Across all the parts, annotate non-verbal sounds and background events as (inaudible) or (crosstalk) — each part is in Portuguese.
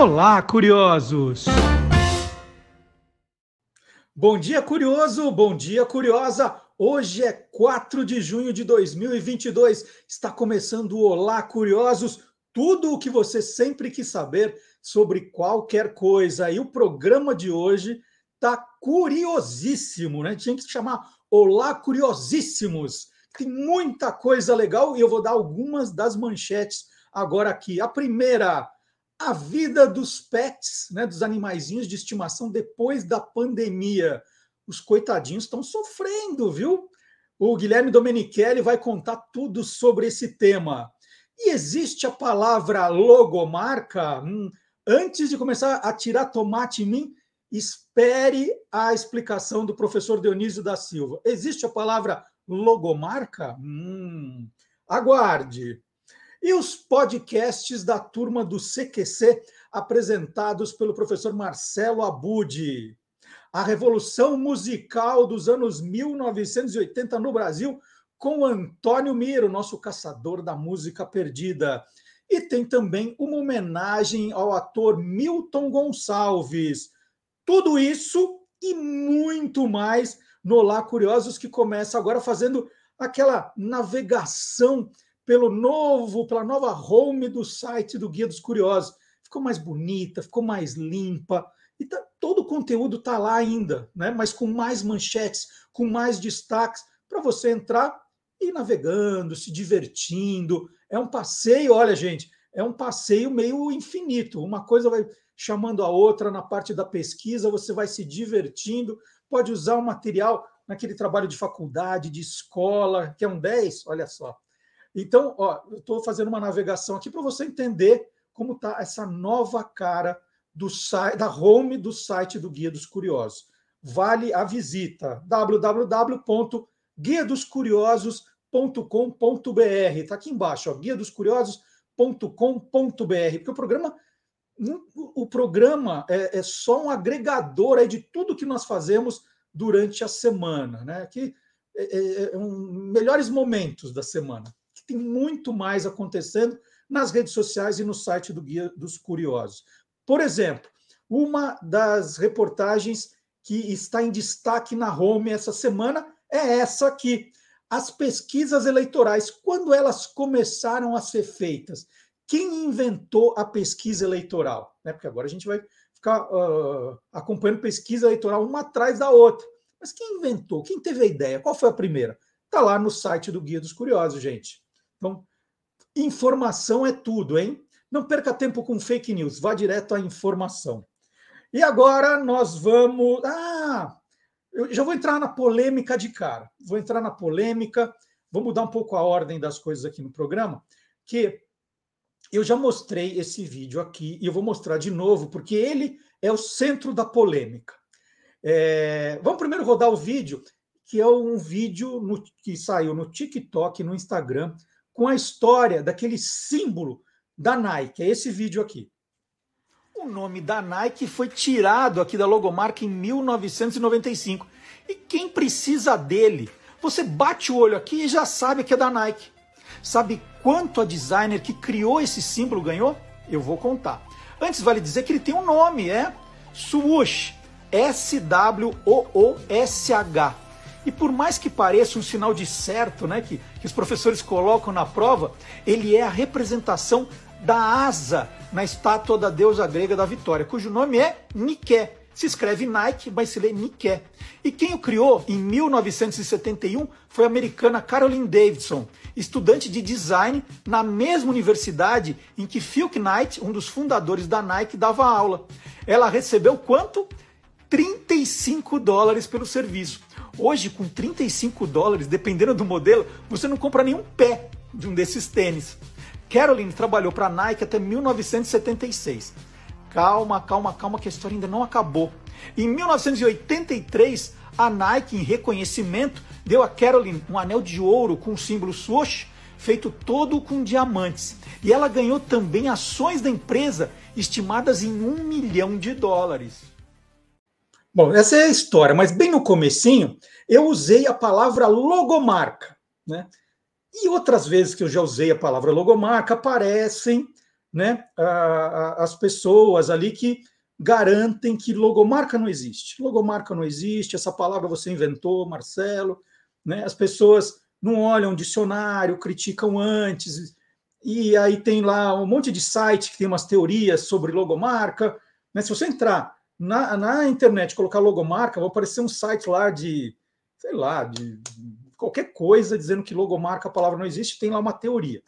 Olá, curiosos! Bom dia, curioso! Bom dia, curiosa! Hoje é 4 de junho de 2022. Está começando o Olá, curiosos! Tudo o que você sempre quis saber sobre qualquer coisa. E o programa de hoje tá curiosíssimo, né? Tinha que se chamar Olá, curiosíssimos! Tem muita coisa legal e eu vou dar algumas das manchetes agora aqui. A primeira a vida dos pets, né, dos animaizinhos de estimação depois da pandemia. Os coitadinhos estão sofrendo, viu? O Guilherme Domenichelli vai contar tudo sobre esse tema. E existe a palavra logomarca? Hum, antes de começar a tirar tomate em mim, espere a explicação do professor Dionísio da Silva. Existe a palavra logomarca? Hum, aguarde. E os podcasts da turma do CQC, apresentados pelo professor Marcelo Abudi. A revolução musical dos anos 1980 no Brasil, com Antônio Miro, nosso caçador da música perdida. E tem também uma homenagem ao ator Milton Gonçalves. Tudo isso e muito mais no Lá Curiosos, que começa agora fazendo aquela navegação pelo novo, pela nova home do site do Guia dos Curiosos. Ficou mais bonita, ficou mais limpa. E tá, todo o conteúdo está lá ainda, né? mas com mais manchetes, com mais destaques, para você entrar e ir navegando, se divertindo. É um passeio, olha, gente, é um passeio meio infinito. Uma coisa vai chamando a outra na parte da pesquisa, você vai se divertindo, pode usar o material naquele trabalho de faculdade, de escola, que é um 10, olha só. Então, ó, eu estou fazendo uma navegação aqui para você entender como está essa nova cara do site, da home do site do Guia dos Curiosos. Vale a visita www.guiadoscuriosos.com.br. Está aqui embaixo, ó, guiadoscuriosos.com.br, porque o programa o programa é, é, só um agregador aí de tudo que nós fazemos durante a semana, né? Que é, é, é um, melhores momentos da semana tem muito mais acontecendo nas redes sociais e no site do Guia dos Curiosos. Por exemplo, uma das reportagens que está em destaque na Home essa semana é essa aqui. As pesquisas eleitorais, quando elas começaram a ser feitas? Quem inventou a pesquisa eleitoral? Né? Porque agora a gente vai ficar uh, acompanhando pesquisa eleitoral uma atrás da outra. Mas quem inventou? Quem teve a ideia? Qual foi a primeira? Está lá no site do Guia dos Curiosos, gente. Então, informação é tudo, hein? Não perca tempo com fake news, vá direto à informação. E agora nós vamos. Ah! Eu já vou entrar na polêmica de cara. Vou entrar na polêmica, vou mudar um pouco a ordem das coisas aqui no programa, que eu já mostrei esse vídeo aqui e eu vou mostrar de novo, porque ele é o centro da polêmica. É... Vamos primeiro rodar o vídeo, que é um vídeo no... que saiu no TikTok, no Instagram, com a história daquele símbolo da Nike. É esse vídeo aqui. O nome da Nike foi tirado aqui da logomarca em 1995. E quem precisa dele? Você bate o olho aqui e já sabe que é da Nike. Sabe quanto a designer que criou esse símbolo ganhou? Eu vou contar. Antes vale dizer que ele tem um nome, é Swoosh. S-W-O-O-S-H. E por mais que pareça um sinal de certo, né, que, que os professores colocam na prova, ele é a representação da asa na estátua da deusa grega da vitória, cujo nome é Nike. Se escreve Nike, mas se lê Nike. E quem o criou em 1971 foi a americana Caroline Davidson, estudante de design na mesma universidade em que Phil Knight, um dos fundadores da Nike, dava aula. Ela recebeu quanto? 35 dólares pelo serviço. Hoje, com 35 dólares, dependendo do modelo, você não compra nenhum pé de um desses tênis. Caroline trabalhou para a Nike até 1976. Calma, calma, calma, que a história ainda não acabou. Em 1983, a Nike, em reconhecimento, deu a Caroline um anel de ouro com o símbolo swoosh, feito todo com diamantes. E ela ganhou também ações da empresa estimadas em um milhão de dólares. Bom, essa é a história, mas bem no comecinho eu usei a palavra logomarca, né? E outras vezes que eu já usei a palavra logomarca aparecem né, as pessoas ali que garantem que logomarca não existe. Logomarca não existe, essa palavra você inventou, Marcelo. Né? As pessoas não olham o dicionário, criticam antes, e aí tem lá um monte de site que tem umas teorias sobre logomarca. Né? Se você entrar na, na internet colocar logomarca, vai aparecer um site lá de, sei lá, de qualquer coisa dizendo que logomarca a palavra não existe, tem lá uma teoria.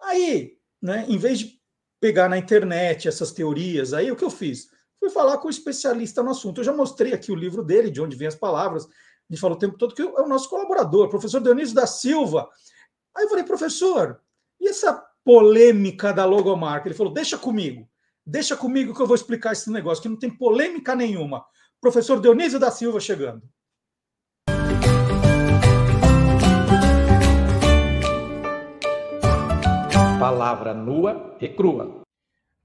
Aí, né, em vez de pegar na internet essas teorias. Aí o que eu fiz? Fui falar com o um especialista no assunto. Eu já mostrei aqui o livro dele, de onde vem as palavras. A gente falou o tempo todo que é o nosso colaborador, professor Dionísio da Silva. Aí eu falei, professor, e essa polêmica da logomarca? Ele falou, deixa comigo. Deixa comigo que eu vou explicar esse negócio, que não tem polêmica nenhuma. Professor Dionísio da Silva chegando. palavra nua e crua.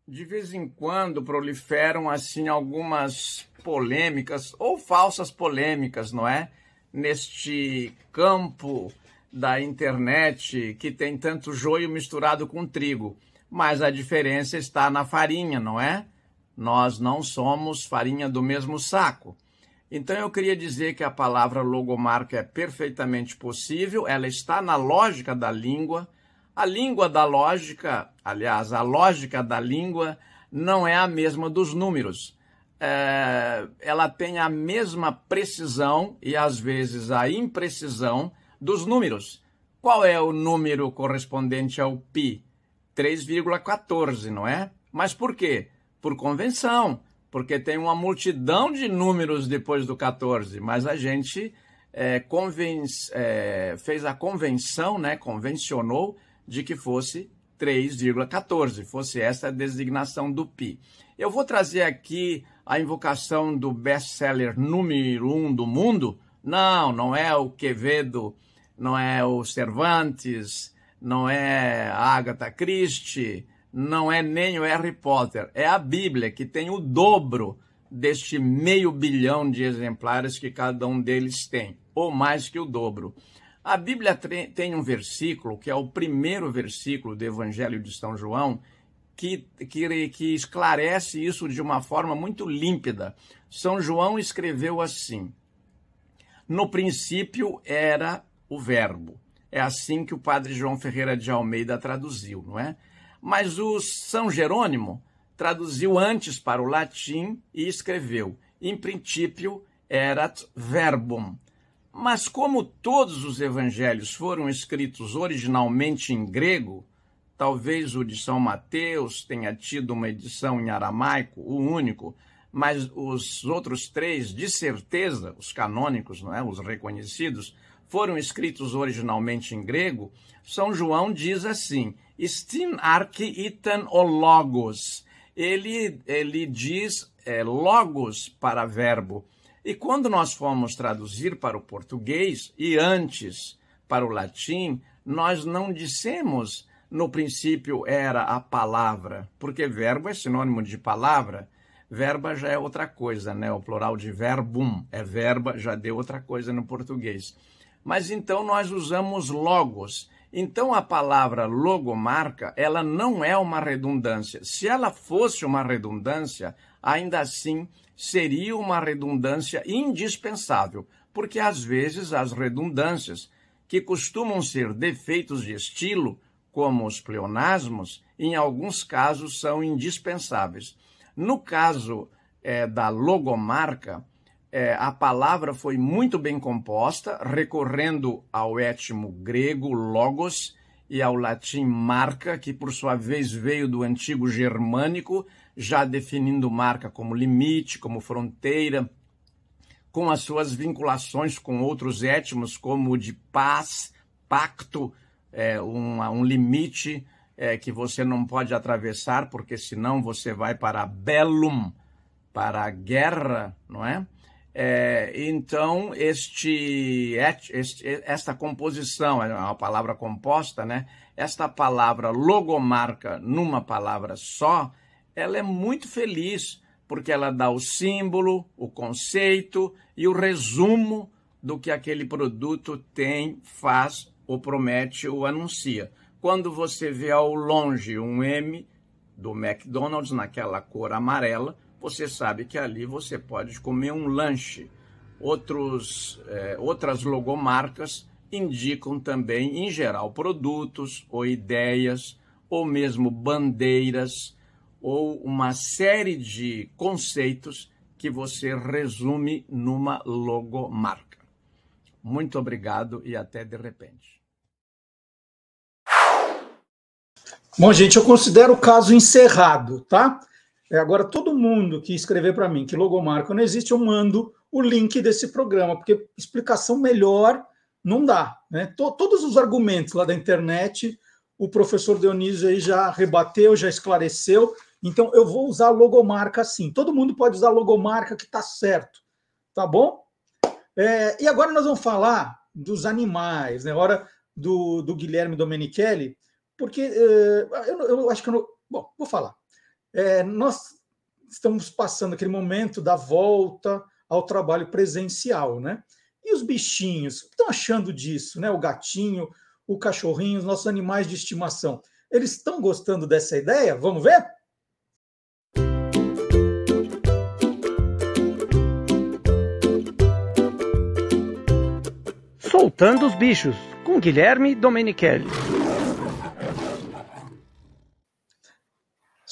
De vez em quando proliferam assim algumas polêmicas ou falsas polêmicas, não é? Neste campo da internet que tem tanto joio misturado com trigo. Mas a diferença está na farinha, não é? Nós não somos farinha do mesmo saco. Então eu queria dizer que a palavra logomarca é perfeitamente possível, ela está na lógica da língua, a língua da lógica, aliás, a lógica da língua não é a mesma dos números. É, ela tem a mesma precisão e às vezes a imprecisão dos números. Qual é o número correspondente ao pi? 3,14, não é? Mas por quê? Por convenção, porque tem uma multidão de números depois do 14, mas a gente é, é, fez a convenção, né, convencionou de que fosse 3,14, fosse essa a designação do pi. Eu vou trazer aqui a invocação do best-seller número um do mundo. Não, não é o Quevedo, não é o Cervantes, não é Agatha Christie, não é nem o Harry Potter. É a Bíblia, que tem o dobro deste meio bilhão de exemplares que cada um deles tem, ou mais que o dobro. A Bíblia tem um versículo, que é o primeiro versículo do Evangelho de São João, que, que, que esclarece isso de uma forma muito límpida. São João escreveu assim: No princípio era o Verbo. É assim que o padre João Ferreira de Almeida traduziu, não é? Mas o São Jerônimo traduziu antes para o latim e escreveu: In princípio erat verbum mas como todos os evangelhos foram escritos originalmente em grego, talvez o de São Mateus tenha tido uma edição em aramaico, o único, mas os outros três, de certeza, os canônicos, não é? os reconhecidos, foram escritos originalmente em grego, São João diz assim: Stin arche itan o logos. Ele, ele diz é, logos para verbo. E quando nós fomos traduzir para o português e antes para o latim, nós não dissemos no princípio era a palavra, porque verbo é sinônimo de palavra. Verba já é outra coisa, né? O plural de verbum é verba, já deu outra coisa no português. Mas então nós usamos logos. Então a palavra logomarca, ela não é uma redundância. Se ela fosse uma redundância, ainda assim seria uma redundância indispensável, porque às vezes as redundâncias, que costumam ser defeitos de estilo, como os pleonasmos, em alguns casos são indispensáveis. No caso é, da logomarca, é, a palavra foi muito bem composta, recorrendo ao étimo grego logos e ao latim marca, que por sua vez veio do antigo germânico, já definindo marca como limite, como fronteira, com as suas vinculações com outros étmos, como o de paz, pacto, é, um, um limite é, que você não pode atravessar, porque senão você vai para bellum, para a guerra, não é? É então, este, este, esta composição, é uma palavra composta, né? Esta palavra logomarca numa palavra só, ela é muito feliz porque ela dá o símbolo, o conceito e o resumo do que aquele produto tem, faz ou promete ou anuncia. Quando você vê ao longe um M, do McDonald's naquela cor amarela, você sabe que ali você pode comer um lanche. Outros, é, outras logomarcas indicam também, em geral, produtos ou ideias, ou mesmo bandeiras, ou uma série de conceitos que você resume numa logomarca. Muito obrigado e até de repente. Bom, gente, eu considero o caso encerrado, tá? É, agora, todo mundo que escrever para mim que logomarca não existe, eu mando o link desse programa, porque explicação melhor não dá. Né? Todos os argumentos lá da internet, o professor Dionísio aí já rebateu, já esclareceu. Então, eu vou usar logomarca sim. Todo mundo pode usar logomarca que está certo, tá bom? É, e agora nós vamos falar dos animais, né? Hora do, do Guilherme Domenichelli porque é, eu, eu, acho que eu não. Bom, vou falar. É, nós estamos passando aquele momento da volta ao trabalho presencial, né? E os bichinhos, o que estão achando disso, né? O gatinho, o cachorrinho, os nossos animais de estimação. Eles estão gostando dessa ideia? Vamos ver? Soltando os bichos, com Guilherme Domenichelli.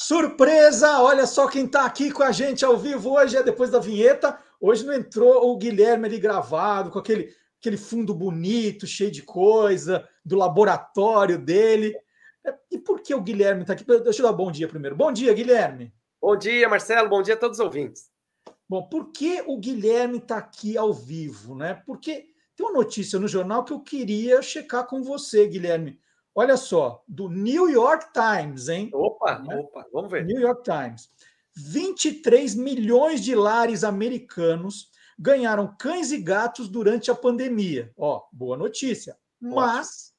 Surpresa! Olha só quem está aqui com a gente ao vivo hoje, é depois da vinheta. Hoje não entrou o Guilherme ali gravado, com aquele, aquele fundo bonito, cheio de coisa, do laboratório dele. É, e por que o Guilherme está aqui? Deixa eu dar bom dia primeiro. Bom dia, Guilherme. Bom dia, Marcelo. Bom dia a todos os ouvintes. Bom, por que o Guilherme está aqui ao vivo, né? Porque tem uma notícia no jornal que eu queria checar com você, Guilherme. Olha só, do New York Times, hein? Opa, né? opa, vamos ver. New York Times. 23 milhões de lares americanos ganharam cães e gatos durante a pandemia. Ó, boa notícia. Mas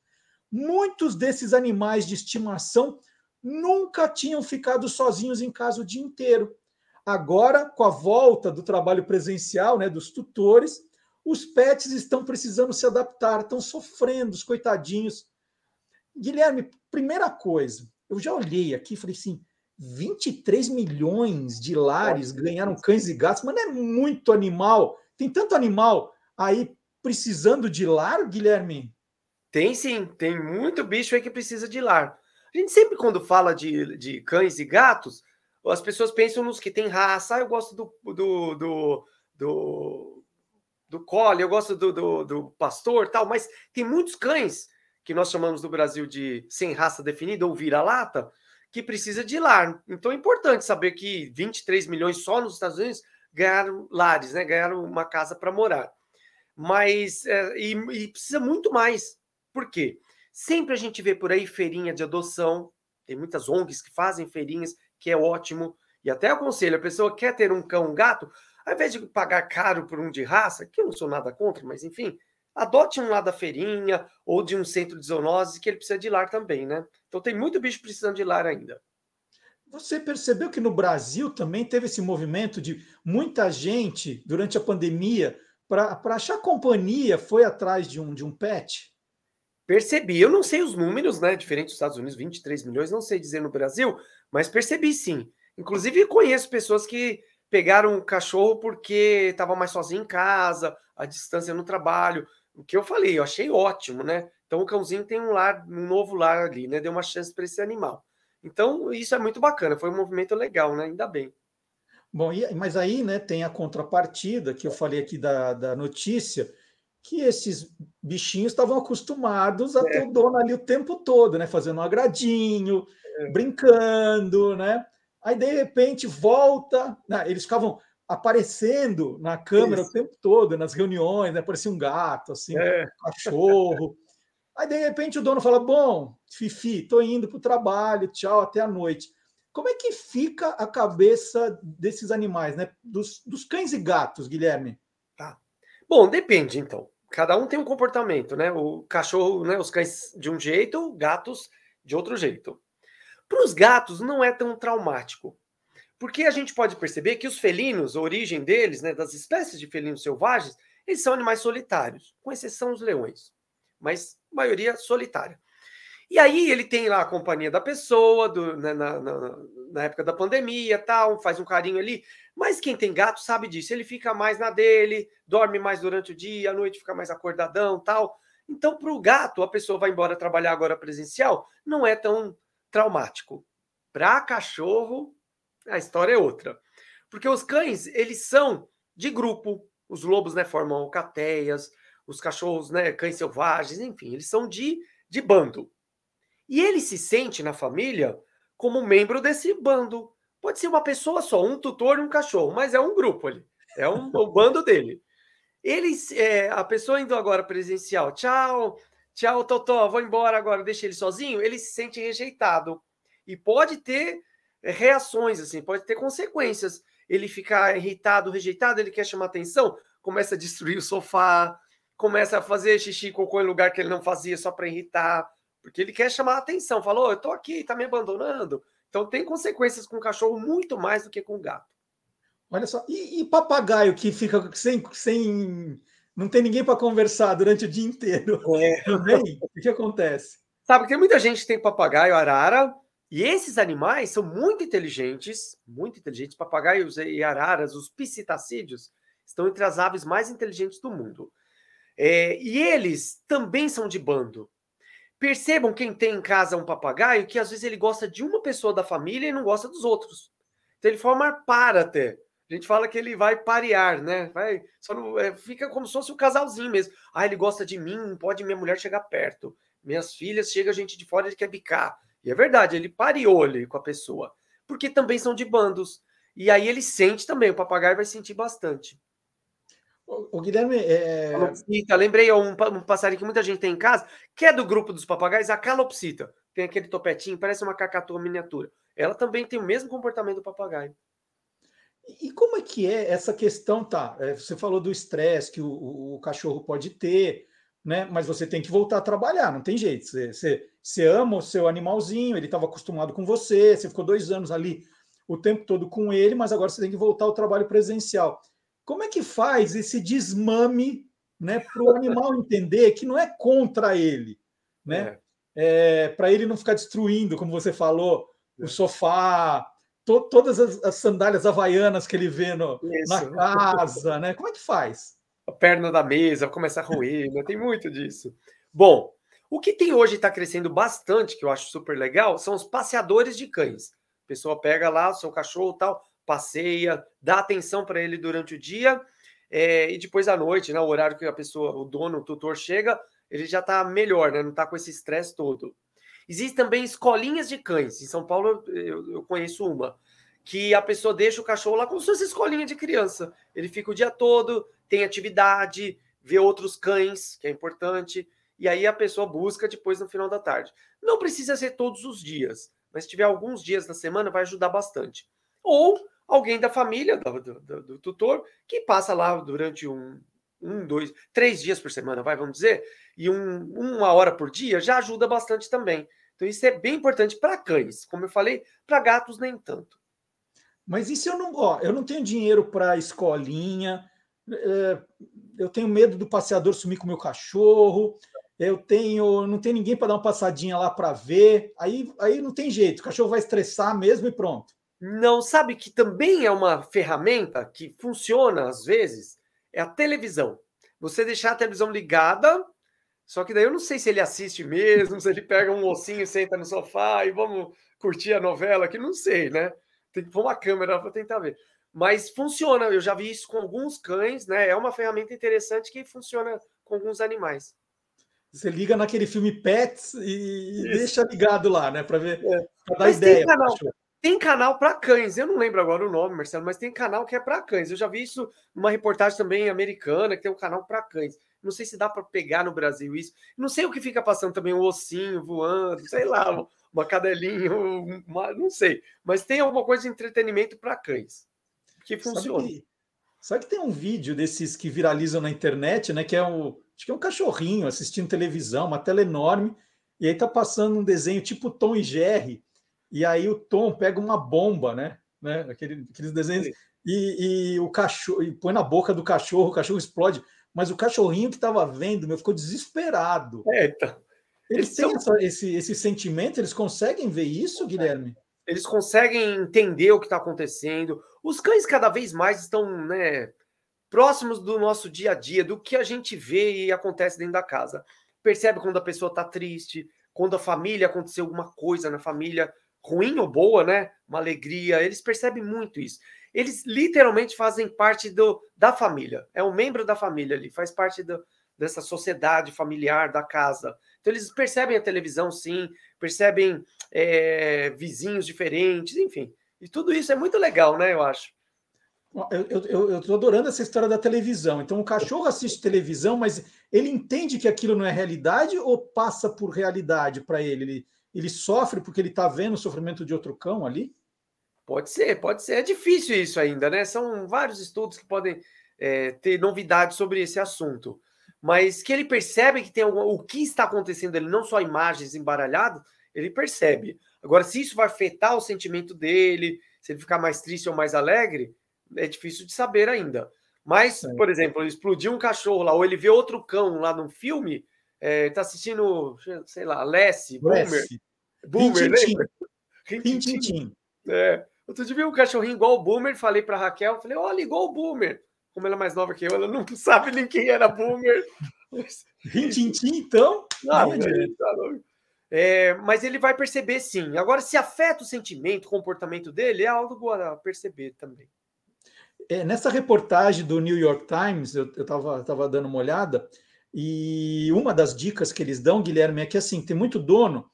muitos desses animais de estimação nunca tinham ficado sozinhos em casa o dia inteiro. Agora, com a volta do trabalho presencial, né, dos tutores, os pets estão precisando se adaptar, estão sofrendo, os coitadinhos Guilherme, primeira coisa, eu já olhei aqui e falei assim: 23 milhões de lares ganharam cães e gatos, mas não é muito animal. Tem tanto animal aí precisando de lar, Guilherme? Tem sim, tem muito bicho aí que precisa de lar. A gente sempre, quando fala de, de cães e gatos, as pessoas pensam nos que tem raça. Ah, eu gosto do, do, do, do, do collie, eu gosto do, do, do pastor tal, mas tem muitos cães que nós chamamos no Brasil de sem raça definida ou vira-lata, que precisa de lar. Então é importante saber que 23 milhões só nos Estados Unidos ganharam lares, né? ganharam uma casa para morar. Mas é, e, e, precisa muito mais. Por quê? Sempre a gente vê por aí feirinha de adoção, tem muitas ONGs que fazem feirinhas, que é ótimo. E até aconselho, a pessoa quer ter um cão, um gato, ao invés de pagar caro por um de raça, que eu não sou nada contra, mas enfim, adote um lá da feirinha ou de um centro de zoonose que ele precisa de lar também, né? Então tem muito bicho precisando de lar ainda. Você percebeu que no Brasil também teve esse movimento de muita gente durante a pandemia para achar companhia foi atrás de um de um pet? Percebi, eu não sei os números, né? Diferente dos Estados Unidos, 23 milhões, não sei dizer no Brasil, mas percebi sim. Inclusive conheço pessoas que pegaram um cachorro porque estava mais sozinho em casa, a distância no trabalho, o que eu falei, eu achei ótimo, né? Então o cãozinho tem um lar, um novo lar ali, né? Deu uma chance para esse animal. Então isso é muito bacana, foi um movimento legal, né? Ainda bem. Bom, mas aí, né, tem a contrapartida que eu falei aqui da, da notícia, que esses bichinhos estavam acostumados a é. ter o dono ali o tempo todo, né? Fazendo um agradinho, é. brincando, né? Aí de repente volta, né? eles ficavam aparecendo na câmera Isso. o tempo todo, nas reuniões, né? Parecia um gato, assim, é. um cachorro. (laughs) Aí, de repente, o dono fala: Bom, Fifi, tô indo para o trabalho, tchau, até a noite. Como é que fica a cabeça desses animais, né? Dos, dos cães e gatos, Guilherme? Tá. Bom, depende, então. Cada um tem um comportamento, né? O cachorro, né? Os cães de um jeito, gatos de outro jeito. Para os gatos, não é tão traumático. Porque a gente pode perceber que os felinos, a origem deles, né, das espécies de felinos selvagens, eles são animais solitários, com exceção dos leões, mas maioria solitária. E aí ele tem lá a companhia da pessoa, do, né, na, na, na, época da pandemia, tal, faz um carinho ali. Mas quem tem gato sabe disso. Ele fica mais na dele, dorme mais durante o dia, à noite fica mais acordadão, tal. Então, para o gato, a pessoa vai embora trabalhar agora presencial, não é tão traumático. Para cachorro, a história é outra. Porque os cães, eles são de grupo. Os lobos, né, formam alcateias, os cachorros, né, cães selvagens, enfim, eles são de, de bando. E ele se sente na família como membro desse bando. Pode ser uma pessoa só, um tutor e um cachorro, mas é um grupo ali. É um, o bando dele. Eles, é, a pessoa indo agora presencial, tchau, tchau, Totó, vou embora agora, deixa ele sozinho, ele se sente rejeitado. E pode ter reações, assim, pode ter consequências. Ele ficar irritado, rejeitado, ele quer chamar atenção, começa a destruir o sofá, começa a fazer xixi cocô em lugar que ele não fazia só para irritar, porque ele quer chamar atenção. Falou, oh, eu tô aqui, tá me abandonando. Então tem consequências com o cachorro muito mais do que com o gato. Olha só, e, e papagaio que fica sem, sem. não tem ninguém para conversar durante o dia inteiro. É. Também? O que acontece? Sabe, tem muita gente que tem papagaio, arara, e esses animais são muito inteligentes, muito inteligentes. Papagaios e araras, os piscitacídeos, estão entre as aves mais inteligentes do mundo. É, e eles também são de bando. Percebam quem tem em casa um papagaio que às vezes ele gosta de uma pessoa da família e não gosta dos outros. Então ele forma par até. A gente fala que ele vai parear, né? Vai, só não, é, fica como se fosse um casalzinho mesmo. Ah, ele gosta de mim, pode minha mulher chegar perto. Minhas filhas, chega gente de fora, ele quer bicar. E é verdade, ele pareou ali com a pessoa. Porque também são de bandos. E aí ele sente também, o papagaio vai sentir bastante. O, Guilherme. É... Calopsita, lembrei um, um passarinho que muita gente tem em casa, que é do grupo dos papagaios, a calopsita. Tem aquele topetinho, parece uma cacatua miniatura. Ela também tem o mesmo comportamento do papagaio. E como é que é essa questão, tá? É, você falou do estresse que o, o, o, cachorro pode ter, né? Mas você tem que voltar a trabalhar, não tem jeito. Você, você, você ama o seu animalzinho, ele estava acostumado com você, você ficou dois anos ali o tempo todo com ele, mas agora você tem que voltar ao trabalho presencial. Como é que faz esse desmame né, para o animal (laughs) entender que não é contra ele, né? É. É, para ele não ficar destruindo, como você falou, é. o sofá, to, todas as, as, sandálias havaianas que ele vê no, na casa, né? Como é que faz? A perna da mesa começa a roer, né? tem muito disso. Bom, o que tem hoje está crescendo bastante, que eu acho super legal, são os passeadores de cães. A pessoa pega lá o seu cachorro tal, passeia, dá atenção para ele durante o dia é, e depois à noite, né, o horário que a pessoa, o dono, o tutor chega, ele já está melhor, né, não está com esse estresse todo. Existem também escolinhas de cães. Em São Paulo eu, eu, conheço uma que a pessoa deixa o cachorro lá como se fosse escolinha de criança. Ele fica o dia todo, tem atividade, vê outros cães, que é importante, e aí a pessoa busca depois no final da tarde. Não precisa ser todos os dias, mas se tiver alguns dias na semana vai ajudar bastante. Ou alguém da família do, do, do, tutor que passa lá durante um, um, dois, três dias por semana, vai, vamos dizer, e um, uma hora por dia já ajuda bastante também. Então, isso é bem importante para cães. Como eu falei, para gatos nem tanto. Mas e se eu não, ó, eu não tenho dinheiro para escolinha, é, eu tenho medo do passeador sumir com o meu cachorro, eu tenho, não tem ninguém para dar uma passadinha lá para ver, aí, aí não tem jeito, o cachorro vai estressar mesmo e pronto. Não sabe que também é uma ferramenta que funciona às vezes? É a televisão. Você deixar a televisão ligada, só que daí eu não sei se ele assiste mesmo, se ele pega um ossinho e senta no sofá e vamos curtir a novela, que não sei, né? Tem que pôr uma câmera para tentar ver. Mas funciona, eu já vi isso com alguns cães, né? É uma ferramenta interessante que funciona com alguns animais. Você liga naquele filme Pets e isso. deixa ligado lá, né? Para ver, é. para dar Mas ideia. Tem canal, tem canal para cães, eu não lembro agora o nome, Marcelo, mas tem canal que é para cães. Eu já vi isso numa reportagem também americana, que tem um canal para cães. Não sei se dá para pegar no Brasil isso. Não sei o que fica passando também, um ossinho voando, sei lá, uma cadelinha, uma, não sei. Mas tem alguma coisa de entretenimento para cães que funciona. Sabe que, sabe que tem um vídeo desses que viralizam na internet, né? Que é o. Acho que é um cachorrinho assistindo televisão, uma tela enorme, e aí tá passando um desenho tipo Tom e Jerry e aí o Tom pega uma bomba, né? né? Aquele, aqueles desenhos, e, e, o cachorro e põe na boca do cachorro, o cachorro explode. Mas o cachorrinho que estava vendo, meu, ficou desesperado. É, então. Eles, eles têm são... esse, esse sentimento, eles conseguem ver isso, Guilherme? Eles conseguem entender o que está acontecendo. Os cães cada vez mais estão né, próximos do nosso dia a dia, do que a gente vê e acontece dentro da casa. Percebe quando a pessoa está triste, quando a família aconteceu alguma coisa na família, ruim ou boa, né? Uma alegria. Eles percebem muito isso. Eles literalmente fazem parte do, da família. É um membro da família ali, faz parte do, dessa sociedade familiar da casa. Então eles percebem a televisão, sim, percebem é, vizinhos diferentes, enfim. E tudo isso é muito legal, né? Eu acho. Eu estou adorando essa história da televisão. Então, o cachorro assiste televisão, mas ele entende que aquilo não é realidade ou passa por realidade para ele? ele? Ele sofre porque ele está vendo o sofrimento de outro cão ali? Pode ser, pode ser. É difícil isso ainda, né? São vários estudos que podem é, ter novidades sobre esse assunto. Mas que ele percebe que tem algum, o que está acontecendo ali, não só imagens embaralhadas, ele percebe. Agora, se isso vai afetar o sentimento dele, se ele ficar mais triste ou mais alegre, é difícil de saber ainda. Mas, por exemplo, ele explodiu um cachorro lá, ou ele vê outro cão lá no filme, é, tá assistindo, sei lá, Lessie, Boomer. Boomer, lembra? Rintintim. É. Outro dia vi um cachorrinho igual o Boomer, falei pra Raquel, falei, olha, igual o Boomer. Como ela é mais nova que eu, ela não (laughs) sabe nem quem era Boomer. Rintintim, então? Não, é, tá é, mas ele vai perceber sim. Agora, se afeta o sentimento, o comportamento dele, é algo a perceber também. É, nessa reportagem do New York Times, eu estava tava dando uma olhada, e uma das dicas que eles dão, Guilherme, é que assim, tem muito dono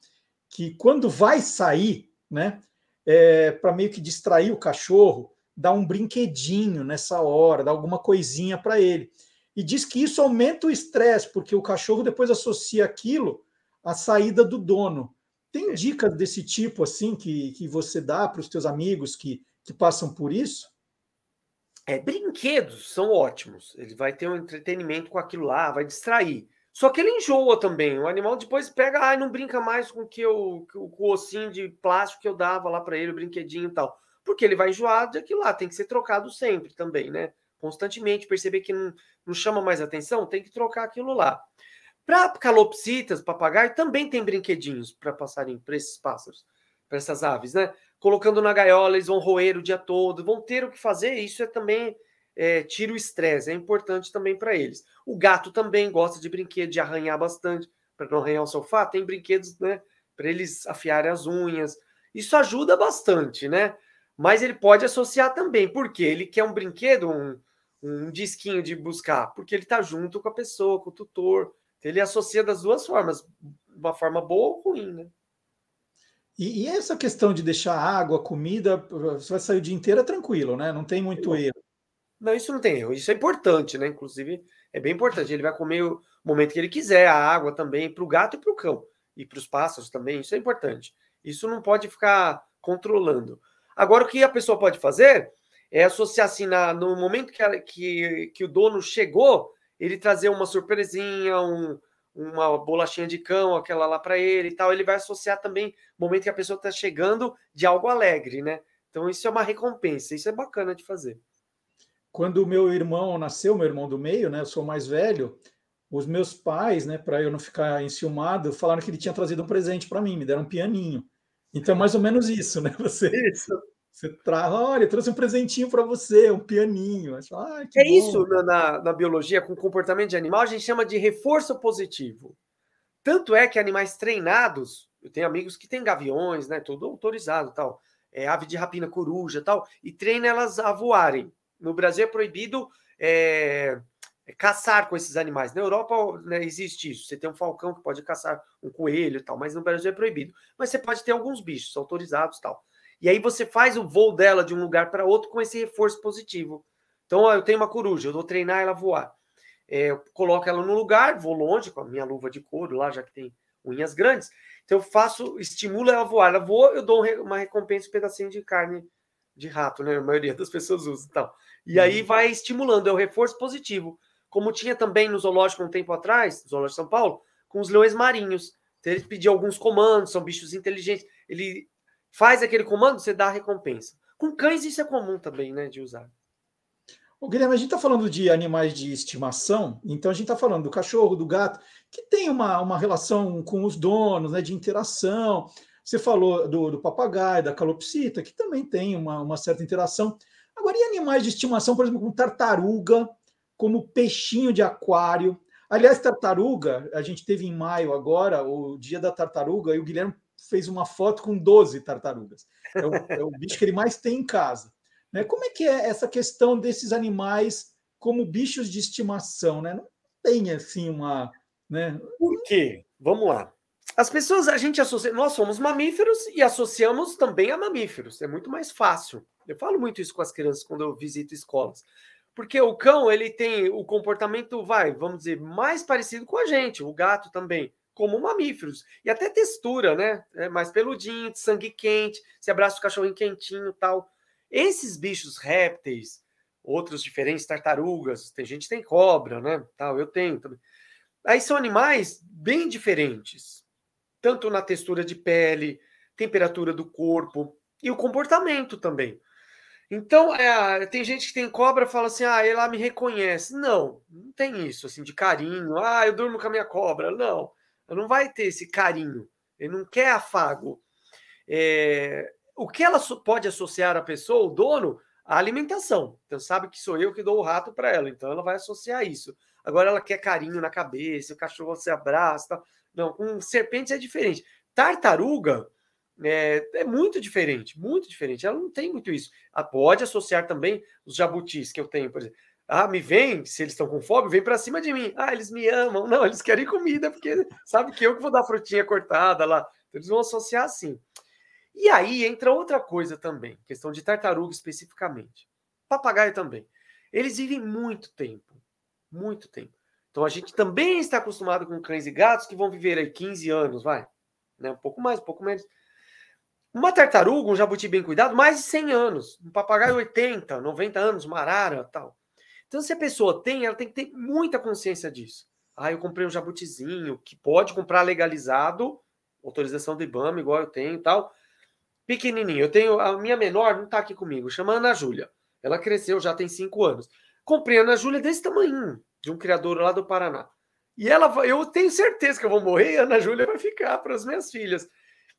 que quando vai sair, né, é, para meio que distrair o cachorro, dá um brinquedinho nessa hora, dá alguma coisinha para ele. E diz que isso aumenta o estresse, porque o cachorro depois associa aquilo à saída do dono. Tem é. dicas desse tipo assim que, que você dá para os teus amigos que, que passam por isso? É, brinquedos são ótimos. Ele vai ter um entretenimento com aquilo lá, vai distrair. Só que ele enjoa também. O animal depois pega, ah, não brinca mais com, que eu, com o ossinho de plástico que eu dava lá para ele, o brinquedinho e tal. Porque ele vai enjoar de aquilo lá, tem que ser trocado sempre também, né? Constantemente, perceber que não, não chama mais atenção, tem que trocar aquilo lá. Para calopsitas, papagaio, também tem brinquedinhos para passarem para esses pássaros, para essas aves, né? colocando na gaiola, eles vão roer o dia todo, vão ter o que fazer, isso é também é, tira o estresse, é importante também para eles. O gato também gosta de brinquedo, de arranhar bastante, para não arranhar o sofá, tem brinquedos, né, para eles afiarem as unhas. Isso ajuda bastante, né? Mas ele pode associar também, porque ele quer um brinquedo, um, um disquinho de buscar, porque ele está junto com a pessoa, com o tutor. Ele associa das duas formas, uma forma boa ou ruim, né? E, e, essa questão de deixar água, comida, você vai sair o dia inteiro é tranquilo, né? Não tem muito erro. Não, isso não tem erro. Isso é importante, né? Inclusive, é bem importante. Ele vai comer o momento que ele quiser, a água também, para o gato e para o cão. E para os pássaros também, isso é importante. Isso não pode ficar controlando. Agora, o que a pessoa pode fazer é associar assim, na, no momento que, ela, que, que o dono chegou, ele trazer uma surpresinha, um, uma bolachinha de cão, aquela lá para ele e tal, ele vai associar também o momento que a pessoa está chegando de algo alegre, né? Então isso é uma recompensa, isso é bacana de fazer. Quando o meu irmão nasceu, meu irmão do meio, né? Eu sou mais velho. Os meus pais, né, para eu não ficar enciumado, falaram que ele tinha trazido um presente para mim, me deram um pianinho. Então, é mais ou menos isso, né? (laughs) Você, isso. Você traz, olha, trouxe um presentinho para você, um pianinho. Ah, é bom. isso na, na biologia, com comportamento de animal, a gente chama de reforço positivo. Tanto é que animais treinados, eu tenho amigos que têm gaviões, né? Tudo autorizado tal. É, ave de rapina, coruja tal, e treina elas a voarem. No Brasil é proibido é, caçar com esses animais. Na Europa né, existe isso. Você tem um falcão que pode caçar um coelho e tal, mas no Brasil é proibido. Mas você pode ter alguns bichos autorizados tal. E aí você faz o voo dela de um lugar para outro com esse reforço positivo. Então, ó, eu tenho uma coruja, eu vou treinar ela a voar. É, eu coloco ela no lugar, vou longe com a minha luva de couro lá, já que tem unhas grandes. Então eu faço, estimulo ela a voar. Ela voa, eu dou uma recompensa, um pedacinho de carne de rato, né? A maioria das pessoas usa e tal. E aí uhum. vai estimulando, é o reforço positivo. Como tinha também no zoológico um tempo atrás, no zoológico de São Paulo, com os leões marinhos. Então, ele pedia alguns comandos, são bichos inteligentes. Ele faz aquele comando, você dá a recompensa. Com cães isso é comum também, né, de usar. O Guilherme, a gente está falando de animais de estimação, então a gente está falando do cachorro, do gato, que tem uma, uma relação com os donos, né, de interação. Você falou do, do papagaio, da calopsita, que também tem uma, uma certa interação. Agora, e animais de estimação, por exemplo, como tartaruga, como peixinho de aquário? Aliás, tartaruga, a gente teve em maio agora, o dia da tartaruga, e o Guilherme fez uma foto com 12 tartarugas. É o, é o bicho que ele mais tem em casa. Né? Como é que é essa questão desses animais como bichos de estimação? Né? Não tem assim uma. Né? Por quê? Vamos lá. As pessoas, a gente associa, nós somos mamíferos e associamos também a mamíferos. É muito mais fácil. Eu falo muito isso com as crianças quando eu visito escolas. Porque o cão, ele tem o comportamento, vai, vamos dizer, mais parecido com a gente, o gato também, como mamíferos. E até textura, né? É mais peludinho, sangue quente, se abraça o cachorrinho quentinho tal. Esses bichos répteis, outros diferentes, tartarugas, tem gente que tem cobra, né? Tal, eu tenho também. Aí são animais bem diferentes, tanto na textura de pele, temperatura do corpo e o comportamento também. Então, é, tem gente que tem cobra fala assim: ah, ela me reconhece. Não, não tem isso, assim, de carinho. Ah, eu durmo com a minha cobra. Não, não vai ter esse carinho. Ele não quer afago. É, o que ela pode associar a pessoa, o dono, a alimentação. Então sabe que sou eu que dou o rato para ela, então ela vai associar isso. Agora ela quer carinho na cabeça, o cachorro se abraça, tal. não, com serpentes é diferente. Tartaruga é, é, muito diferente, muito diferente. Ela não tem muito isso. Ela pode associar também os jabutis que eu tenho, por exemplo. Ah, me vem, se eles estão com fome, vem para cima de mim. Ah, eles me amam. Não, eles querem comida, porque sabe que eu que vou dar frutinha cortada lá. Então, eles vão associar assim. E aí entra outra coisa também, questão de tartaruga especificamente. Papagaio também. Eles vivem muito tempo, muito tempo. Então a gente também está acostumado com cães e gatos que vão viver aí 15 anos, vai. Né? Um pouco mais, um pouco menos. Uma tartaruga, um jabuti bem cuidado, mais de 100 anos. Um papagaio 80, 90 anos, uma arara, tal. Então se a pessoa tem, ela tem que ter muita consciência disso. Ah, eu comprei um jabutizinho que pode comprar legalizado, autorização do IBAMA, igual eu tenho, tal pequenininho. Eu tenho a minha menor, não está aqui comigo, chama Ana Júlia. Ela cresceu, já tem cinco anos. Comprei a Ana Júlia desse tamanho, de um criador lá do Paraná. E ela, eu tenho certeza que eu vou morrer e a Ana Júlia vai ficar para as minhas filhas.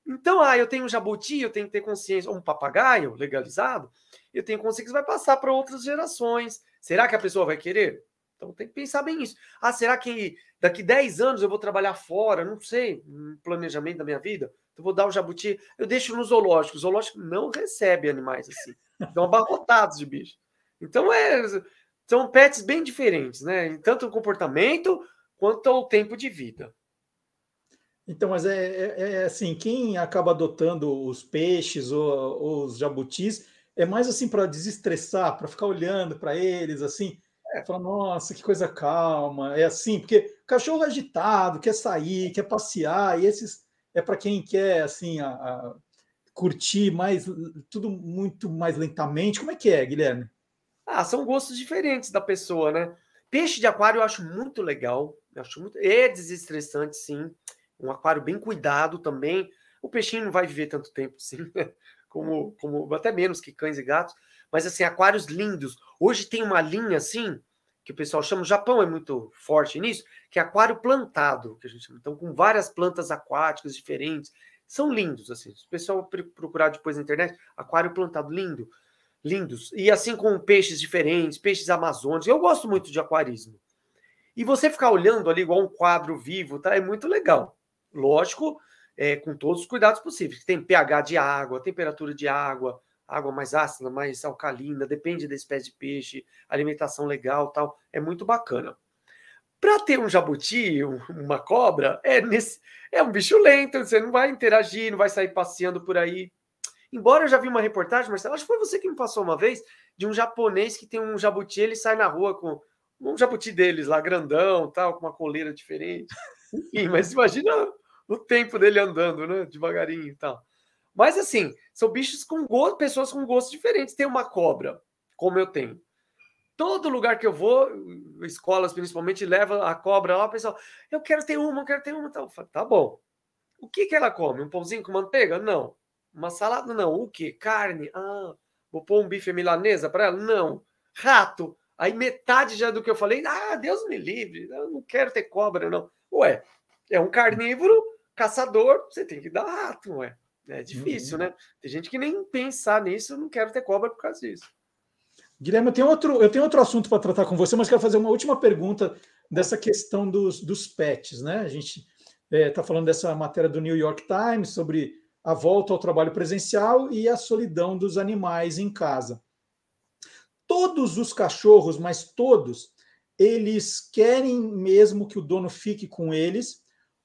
Então, ah, eu tenho um jabuti, eu tenho que ter consciência, um papagaio legalizado, eu tenho consciência que vai passar para outras gerações. Será que a pessoa vai querer? Então tem que pensar bem nisso. Ah, será que daqui 10 anos eu vou trabalhar fora? Não sei, um planejamento da minha vida. Eu vou dar o jabuti, eu deixo no zoológico. O zoológico não recebe animais assim. Estão abarrotados de bicho. Então é, são pets bem diferentes, né? Tanto o comportamento quanto o tempo de vida. Então, mas é, é, é assim, quem acaba adotando os peixes ou, ou os jabutis é mais assim para desestressar, para ficar olhando para eles assim, é. falar, nossa, que coisa calma, é assim, porque cachorro agitado, quer sair, quer passear, e esses é para quem quer assim a, a curtir mais tudo muito mais lentamente. Como é que é, Guilherme? Ah, são gostos diferentes da pessoa, né? Peixe de aquário eu acho muito legal, eu acho muito é desestressante, sim. Um aquário bem cuidado também. O peixinho não vai viver tanto tempo, sim, (laughs) como, como até menos que cães e gatos. Mas assim, aquários lindos. Hoje tem uma linha assim que o pessoal chama, o Japão é muito forte nisso, que é aquário plantado, que a gente chama. Então, com várias plantas aquáticas diferentes. São lindos, assim. Se o pessoal procurar depois na internet, aquário plantado, lindo. Lindos. E assim com peixes diferentes, peixes amazônicos. Eu gosto muito de aquarismo. E você ficar olhando ali igual um quadro vivo, tá? É muito legal. Lógico, é, com todos os cuidados possíveis. Tem pH de água, temperatura de água, água mais ácida, mais alcalina, depende da espécie de peixe, alimentação legal, tal, é muito bacana. Para ter um jabuti, uma cobra, é, nesse, é um bicho lento, você não vai interagir, não vai sair passeando por aí. Embora eu já vi uma reportagem, Marcelo, acho que foi você que me passou uma vez, de um japonês que tem um jabuti, ele sai na rua com um jabuti deles lá, grandão, tal, com uma coleira diferente. Enfim, mas imagina o tempo dele andando, né, devagarinho e tal. Mas assim, são bichos com gosto, pessoas com gostos diferentes. Tem uma cobra, como eu tenho. Todo lugar que eu vou, escolas principalmente, leva a cobra lá, o pessoal, eu quero ter uma, eu quero ter uma. Então, tá bom. O que, que ela come? Um pãozinho com manteiga? Não. Uma salada? Não. O que? Carne? Ah, vou pôr um bife milanesa para ela? Não. Rato? Aí metade já do que eu falei, ah, Deus me livre, eu não quero ter cobra, não. Ué, é um carnívoro, caçador, você tem que dar rato, ué. É difícil, uhum. né? Tem gente que nem pensar nisso, não quero ter cobra por causa disso. Guilherme, eu tenho outro, eu tenho outro assunto para tratar com você, mas quero fazer uma última pergunta dessa questão dos, dos pets, né? A gente está é, falando dessa matéria do New York Times sobre a volta ao trabalho presencial e a solidão dos animais em casa. Todos os cachorros, mas todos, eles querem mesmo que o dono fique com eles,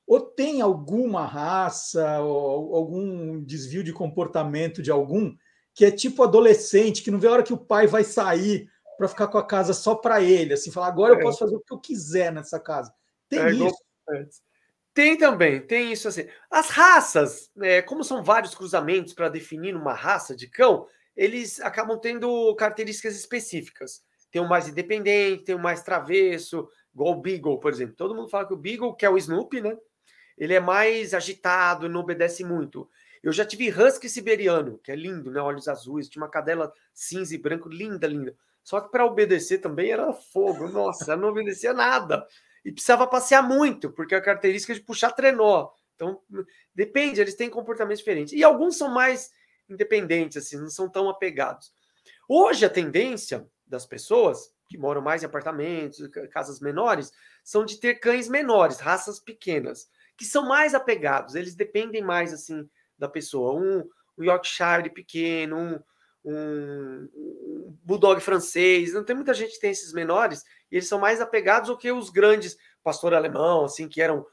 ou tem alguma raça, ou algum desvio de comportamento de algum que é tipo adolescente, que não vê a hora que o pai vai sair para ficar com a casa só para ele, assim, falar agora eu é. posso fazer o que eu quiser nessa casa. Tem é, isso. Tem também, tem isso assim. As raças, né, como são vários cruzamentos para definir uma raça de cão, eles acabam tendo características específicas. Tem um mais independente, tem um mais travesso, igual o Beagle, por exemplo. Todo mundo fala que o Beagle, que é o Snoopy, né? Ele é mais agitado, não obedece muito. Eu já tive husky siberiano, que é lindo, né? Olhos azuis, tinha uma cadela cinza e branco, linda, linda. Só que para obedecer também era fogo. Nossa, não obedecia nada. E precisava passear muito, porque a característica de puxar trenó. Então, depende, eles têm comportamentos diferentes. E alguns são mais independentes, assim, não são tão apegados. Hoje, a tendência das pessoas que moram mais em apartamentos, casas menores, são de ter cães menores, raças pequenas, que são mais apegados, eles dependem mais, assim, da pessoa. Um, um Yorkshire pequeno, um, um, Bulldog francês. Não tem muita gente que tem esses menores e eles são mais apegados do que os grandes pastor alemão, assim, que eram.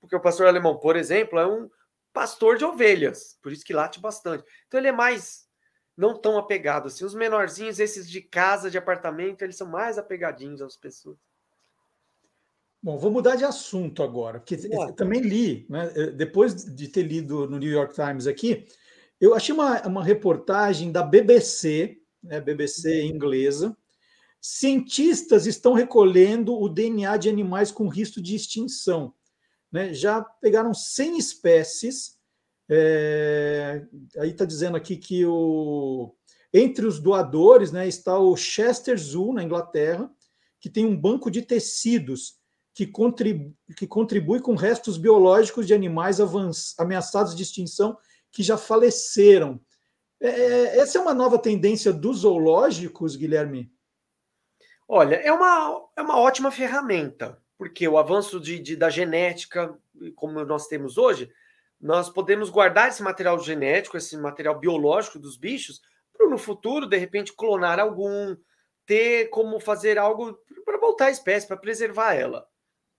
Porque o pastor alemão, por exemplo, é um pastor de ovelhas, por isso que late bastante. Então ele é mais não tão apegado assim. Os menorzinhos, esses de casa, de apartamento, eles são mais apegadinhos às pessoas. Bom, vou mudar de assunto agora, porque também li, né, eh, depois de ter lido no New York Times aqui, eu achei uma, uma reportagem da BBC, né, BBC inglesa. Cientistas estão recolhendo o DNA de animais com risco de extinção. Né? Já pegaram 100 espécies. É, aí está dizendo aqui que o, entre os doadores né, está o Chester Zoo, na Inglaterra, que tem um banco de tecidos que contribui, que contribui com restos biológicos de animais ameaçados de extinção que já faleceram. É, é, essa é uma nova tendência dos zoológicos, Guilherme? Olha, é uma, é uma ótima ferramenta, porque o avanço de, de, da genética, como nós temos hoje, nós podemos guardar esse material genético, esse material biológico dos bichos, para no futuro, de repente, clonar algum, ter como fazer algo para voltar à espécie, para preservar ela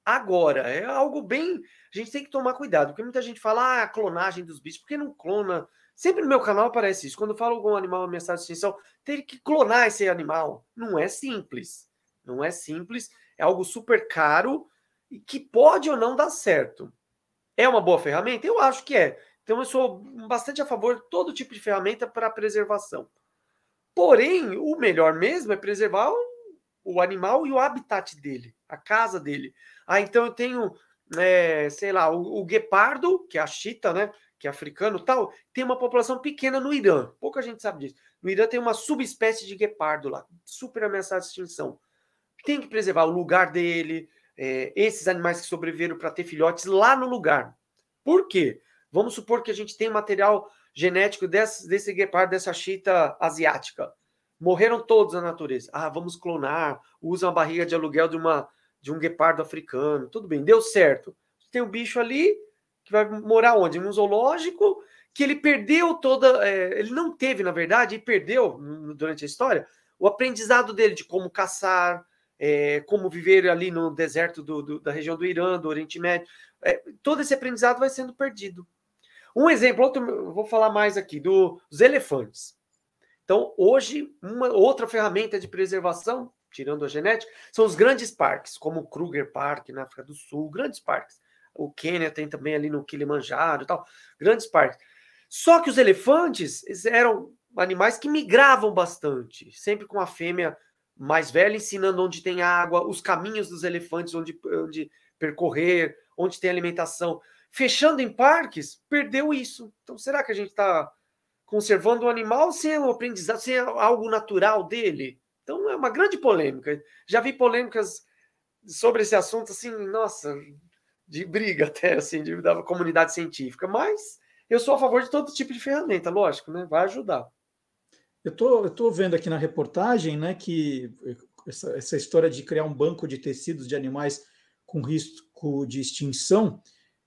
agora. É algo bem. A gente tem que tomar cuidado, porque muita gente fala, ah, clonagem dos bichos, por que não clona? Sempre no meu canal aparece isso. Quando eu falo algum animal ameaçado de extinção, tem que clonar esse animal. Não é simples. Não é simples. É algo super caro e que pode ou não dar certo. É uma boa ferramenta? Eu acho que é. Então eu sou bastante a favor de todo tipo de ferramenta para preservação. Porém, o melhor mesmo é preservar o, animal e o habitat dele, a casa dele. Ah, então eu tenho, é, sei lá, o, o, guepardo, que é a chita, né? Que é africano tal, tem uma população pequena no Irã. Pouca gente sabe disso. No Irã tem uma subespécie de guepardo lá, super ameaçada de extinção. Tem que preservar o lugar dele, é, esses animais que sobreviveram para ter filhotes lá no lugar. Por quê? Vamos supor que a gente tem material genético desse, desse guepardo, dessa chita asiática. Morreram todos na natureza. Ah, vamos clonar, usa a barriga de aluguel de uma de um guepardo africano. Tudo bem, deu certo. Tem um bicho ali que vai morar onde? Um zoológico que ele perdeu toda. É, ele não teve, na verdade, e perdeu durante a história o aprendizado dele de como caçar, é, como viver ali no deserto do, do, da região do Irã, do Oriente Médio. É, todo esse aprendizado vai sendo perdido. Um exemplo, outro, vou falar mais aqui, do, dos elefantes. Então, hoje, uma outra ferramenta de preservação tirando a genética, são os grandes parques, como o Kruger Park na África do Sul, grandes parques. O Quênia tem também ali no Kilimanjaro e tal, grandes parques. Só que os elefantes eram animais que migravam bastante, sempre com a fêmea mais velha ensinando onde tem água, os caminhos dos elefantes, onde, onde percorrer, onde tem alimentação. Fechando em parques, perdeu isso. Então, será que a gente está conservando o animal sem o aprendizado, sem algo natural dele? Então é uma grande polêmica. Já vi polêmicas sobre esse assunto, assim, nossa, de briga até, assim, de, da comunidade científica. Mas eu sou a favor de todo tipo de ferramenta, lógico, né? Vai ajudar. Eu tô, eu tô vendo aqui na reportagem, né, que essa, essa história de criar um banco de tecidos de animais com risco de extinção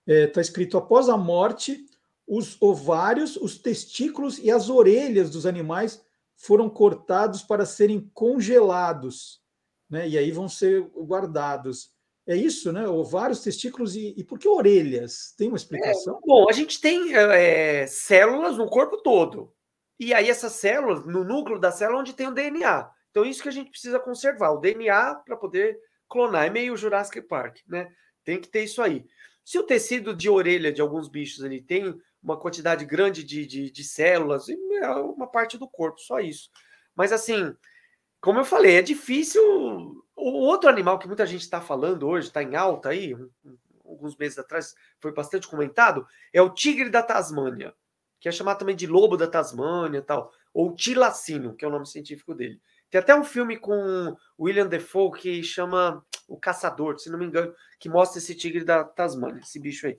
está é, tá escrito após a morte, os ovários, os testículos e as orelhas dos animais foram cortados para serem congelados, né? E aí vão ser guardados. É isso, né? Ovários, testículos e, e por que orelhas? Tem uma explicação? É, bom, a gente tem é, células no corpo todo. E aí essas células, no núcleo da célula, onde tem o DNA. Então, isso que a gente precisa conservar, o DNA para poder clonar. É meio Jurassic Park, né? Tem que ter isso aí. Se o tecido de orelha de alguns bichos ali tem uma quantidade grande de, de, de células, é uma parte do corpo, só isso. Mas assim, como eu falei, é difícil. O outro animal que muita gente está falando hoje, está em alta aí, alguns meses atrás foi bastante comentado, é o tigre da Tasmânia, que é chamado também de lobo da Tasmânia tal, ou tilacino, que é o nome científico dele. Tem até um filme com William Defoe que chama O Caçador, se não me engano, que mostra esse tigre da Tasmânia, esse bicho aí.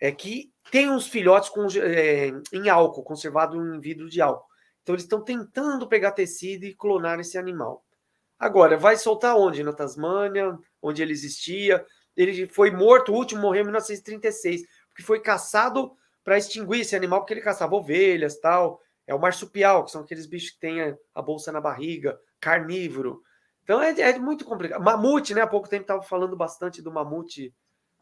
É que tem uns filhotes com, é, em álcool, conservado em vidro de álcool. Então eles estão tentando pegar tecido e clonar esse animal. Agora, vai soltar onde? Na Tasmânia, onde ele existia. Ele foi morto, o último morreu em 1936, porque foi caçado para extinguir esse animal, porque ele caçava ovelhas tal. É o marsupial, que são aqueles bichos que têm a bolsa na barriga, carnívoro. Então é, é muito complicado. Mamute, né? Há pouco tempo estava falando bastante do mamute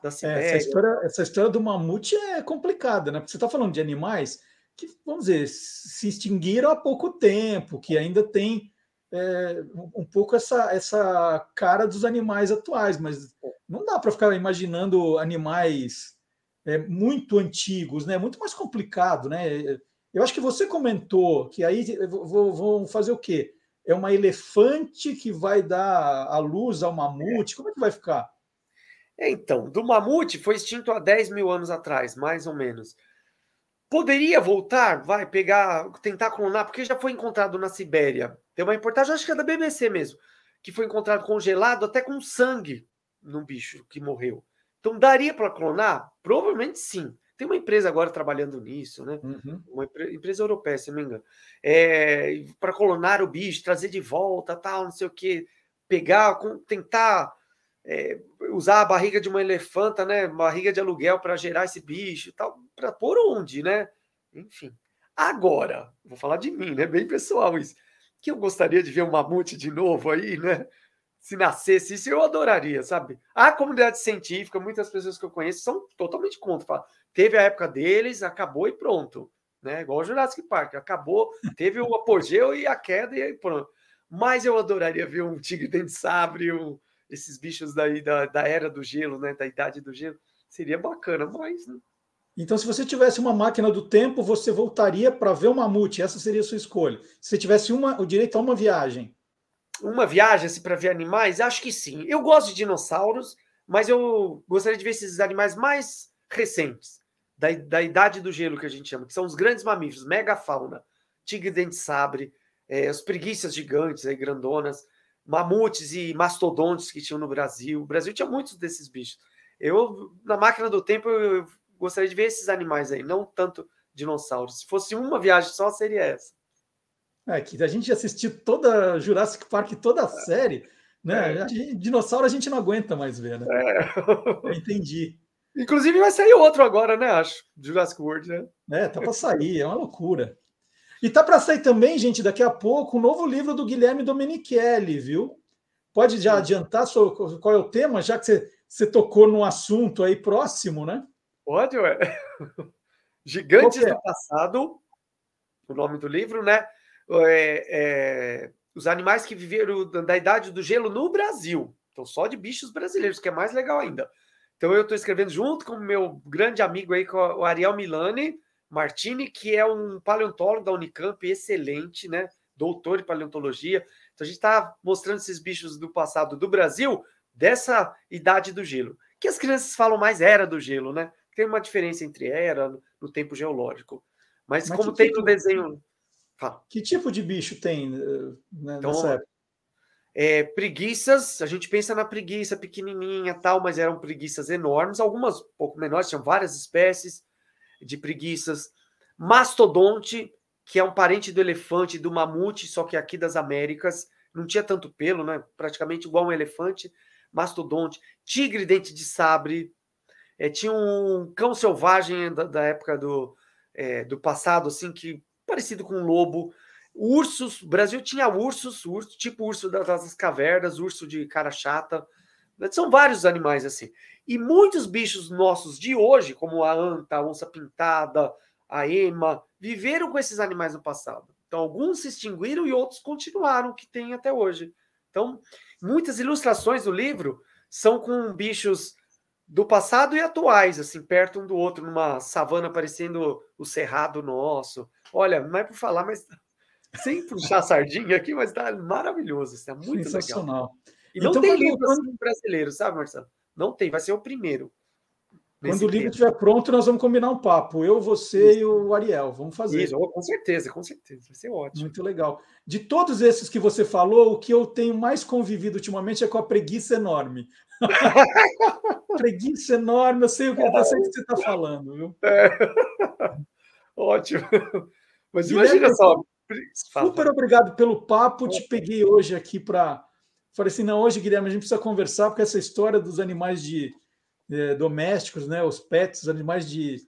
da Sibéria. É, essa, história, essa história do mamute é complicada, né? Porque você está falando de animais que, vamos dizer, se extinguiram há pouco tempo, que ainda tem é, um pouco essa, essa cara dos animais atuais, mas não dá para ficar imaginando animais é, muito antigos, né? Muito mais complicado, né? Eu acho que você comentou que aí vão fazer o quê? É uma elefante que vai dar a luz ao mamute? Como é que vai ficar? É, então, do mamute foi extinto há 10 mil anos atrás, mais ou menos. Poderia voltar, vai pegar, tentar clonar, porque já foi encontrado na Sibéria. Tem uma reportagem, acho que é da BBC mesmo, que foi encontrado congelado até com sangue no bicho que morreu. Então daria para clonar? Provavelmente sim. Tem uma empresa agora trabalhando nisso, né? Uhum. Uma empresa europeia, se não me engano. É, para clonar o bicho, trazer de volta, tal, não sei o quê. Pegar, tentar é, usar a barriga de uma elefanta, né? Barriga de aluguel para gerar esse bicho tal. Para por onde, né? Enfim. Agora, vou falar de mim, né? Bem pessoal isso. Que eu gostaria de ver um mamute de novo aí, né? se nascesse isso, eu adoraria, sabe? A comunidade científica, muitas pessoas que eu conheço são totalmente contra. Falam, teve a época deles, acabou e pronto. Né? Igual o Jurassic Park, acabou, teve o apogeu e a queda e aí pronto. Mas eu adoraria ver um tigre dente sabre, um, esses bichos daí da, da era do gelo, né? Da idade do gelo. Seria bacana, mas. Né? Então, se você tivesse uma máquina do tempo, você voltaria para ver o mamute. Essa seria a sua escolha. Se você tivesse uma, o direito a uma viagem uma viagem assim, para ver animais? Acho que sim. Eu gosto de dinossauros, mas eu gostaria de ver esses animais mais recentes, da, da idade do gelo que a gente chama, que são os grandes mamíferos, megafauna, tigre dente sabre, é, as preguiças gigantes, aí, grandonas, mamutes e mastodontes que tinham no Brasil. O Brasil tinha muitos desses bichos. Eu, na máquina do tempo, eu gostaria de ver esses animais aí, não tanto dinossauros. Se fosse uma viagem só, seria essa. É, que a gente assistiu toda Jurassic Park, toda a série, né? É. A gente, dinossauro a gente não aguenta mais ver, né? É. Entendi. Inclusive vai sair outro agora, né? Acho. Jurassic World, né? É, tá para sair, é uma loucura. E tá para sair também, gente, daqui a pouco, o um novo livro do Guilherme Domenichelli, viu? Pode já adiantar qual é o tema, já que você, você tocou no assunto aí próximo, né? Pode, ué. (laughs) Gigantes é? do Passado, o nome do livro, né? é, é, os animais que viveram da idade do gelo no Brasil. Então, só de bichos brasileiros, que é mais legal ainda. Então, eu estou escrevendo junto com o meu grande amigo aí, com o Ariel Milani Martini, que é um paleontólogo da Unicamp, excelente, né? Doutor em paleontologia. Então, a gente está mostrando esses bichos do passado do Brasil, dessa idade do gelo. Que as crianças falam mais era do gelo, né? Tem uma diferença entre era no tempo geológico. Mas, Mas como tem no desenho que tipo de bicho tem eh, né, então, nessa época? É, preguiças, a gente pensa na preguiça pequenininha tal, mas eram preguiças enormes, algumas um pouco menores, tinham várias espécies de preguiças. Mastodonte, que é um parente do elefante, do mamute, só que aqui das Américas, não tinha tanto pelo, né? Praticamente igual um elefante. Mastodonte, tigre dente de sabre, é, tinha um cão selvagem da, da época do, é, do passado, assim, que parecido com um lobo. Ursos, o Brasil tinha ursos, urso, tipo urso das cavernas, urso de cara chata. São vários animais assim. E muitos bichos nossos de hoje, como a anta, a onça pintada, a ema, viveram com esses animais no passado. Então, alguns se extinguiram e outros continuaram, que tem até hoje. Então, muitas ilustrações do livro são com bichos do passado e atuais, assim, perto um do outro, numa savana parecendo o cerrado nosso. Olha, não é por falar, mas (laughs) sem puxar sardinha aqui, mas tá maravilhoso, está muito Sensacional. legal. E não então, tem livro quando... assim brasileiro, sabe, Marcelo? Não tem, vai ser o primeiro. Quando o livro estiver pronto, nós vamos combinar um papo. Eu, você Isso. e o Ariel. Vamos fazer. Isso, com certeza, com certeza. Vai ser ótimo. Muito legal. De todos esses que você falou, o que eu tenho mais convivido ultimamente é com a preguiça enorme. (laughs) preguiça enorme, eu sei o que, eu sei o que você está falando, viu? É. (laughs) Ótimo. Mas imagina só. Super obrigado pelo papo. Te peguei hoje aqui para. Falei assim: não, hoje, Guilherme, a gente precisa conversar, porque essa história dos animais de é, domésticos, né, os pets, os animais de.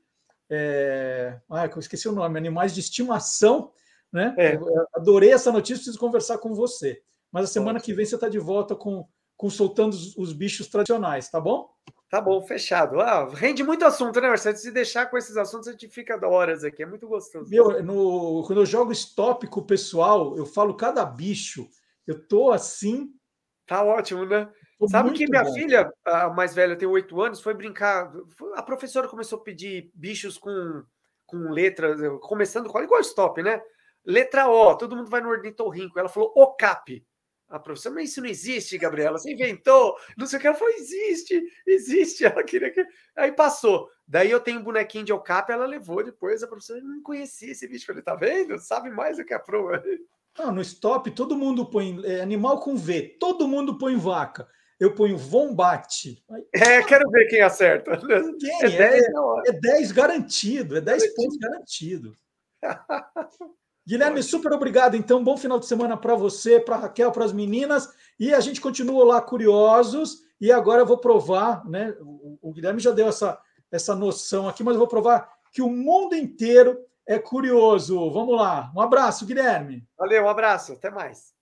Ah, eu esqueci o nome, animais de estimação. Né? É. adorei essa notícia, preciso conversar com você. Mas a semana que vem você está de volta com, com soltando os, os, bichos tradicionais, tá bom? Tá bom, fechado. Ah, rende muito assunto, né, Marcelo? Se deixar com esses assuntos, a gente fica horas aqui, é muito gostoso. Meu, no, quando eu jogo stop com o pessoal, eu falo cada bicho, eu tô assim. Tá ótimo, né? Sabe que minha bom. filha, a mais velha, tem oito anos, foi brincar. A professora começou a pedir bichos com, com letras, começando com igual stop, né? Letra O, todo mundo vai no ornitorrinco. Ela falou o cap. A professora, mas isso não existe, Gabriela. Você inventou. Não sei o que. Ela falou: existe, existe. Ela queria que. Aí passou. Daí eu tenho um bonequinho de Ocap, ela levou depois. A professora não conhecia esse bicho. Falei: tá vendo? Sabe mais do que a prova. Não, no stop, todo mundo põe é, animal com V, todo mundo põe vaca eu ponho Vombate. É, quero ver quem acerta. Quem? É 10, é, é 10 garantido, é 10 garantido. pontos garantido. Guilherme, super obrigado. Então, bom final de semana para você, para Raquel, para as meninas. E a gente continua lá curiosos. E agora eu vou provar, né? O Guilherme já deu essa, essa noção aqui, mas eu vou provar que o mundo inteiro é curioso. Vamos lá. Um abraço, Guilherme. Valeu, um abraço. Até mais.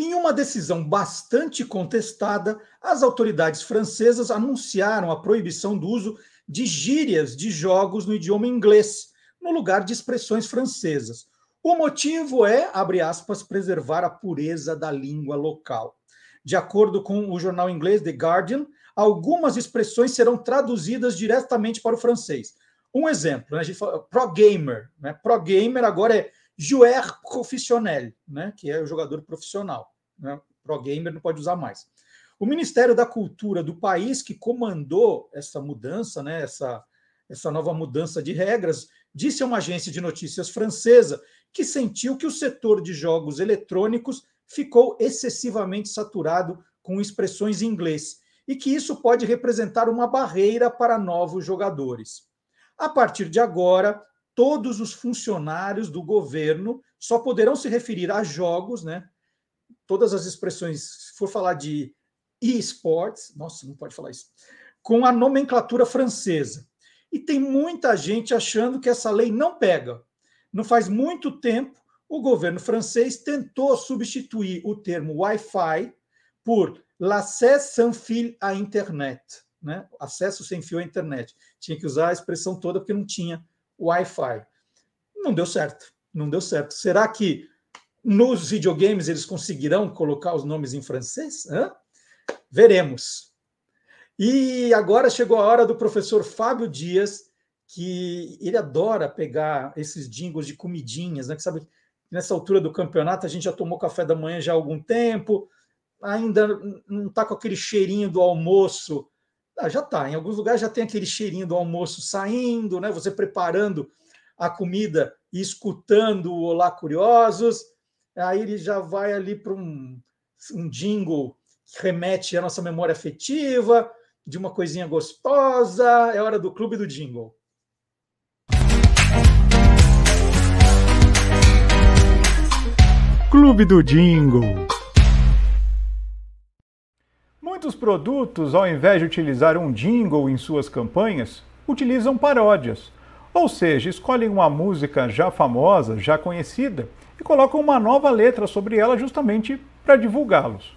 Em uma decisão bastante contestada, as autoridades francesas anunciaram a proibição do uso de gírias de jogos no idioma inglês, no lugar de expressões francesas. O motivo é, abre aspas, preservar a pureza da língua local. De acordo com o jornal inglês The Guardian, algumas expressões serão traduzidas diretamente para o francês. Um exemplo, né, a gente fala pro gamer, né? Pro gamer agora é joueur professionnel, né, que é o jogador profissional. Né, pro gamer não pode usar mais. O Ministério da Cultura do país que comandou essa mudança, né, essa, essa nova mudança de regras, disse a uma agência de notícias francesa que sentiu que o setor de jogos eletrônicos ficou excessivamente saturado com expressões em inglês e que isso pode representar uma barreira para novos jogadores. A partir de agora, todos os funcionários do governo só poderão se referir a jogos, né? Todas as expressões, se for falar de e-sports, nossa, não pode falar isso, com a nomenclatura francesa. E tem muita gente achando que essa lei não pega. Não faz muito tempo, o governo francês tentou substituir o termo Wi-Fi por l'accès sans fil à internet, né? Acesso sem fio à internet. Tinha que usar a expressão toda porque não tinha Wi-Fi. Não deu certo, não deu certo. Será que nos videogames eles conseguirão colocar os nomes em francês? Hã? Veremos. E agora chegou a hora do professor Fábio Dias, que ele adora pegar esses jingles de comidinhas, né? Que sabe nessa altura do campeonato a gente já tomou café da manhã já há algum tempo, ainda não está com aquele cheirinho do almoço Ah, já está. Em alguns lugares já tem aquele cheirinho do almoço saindo, né? Você preparando a comida e escutando o Olá Curiosos. Aí ele já vai ali para um, um jingle que remete à nossa memória afetiva, de uma coisinha gostosa. É hora do Clube do Jingle. Clube do Jingle. Muitos produtos, ao invés de utilizar um jingle em suas campanhas, utilizam paródias. Ou seja, escolhem uma música já famosa, já conhecida, e colocam uma nova letra sobre ela justamente para divulgá-los.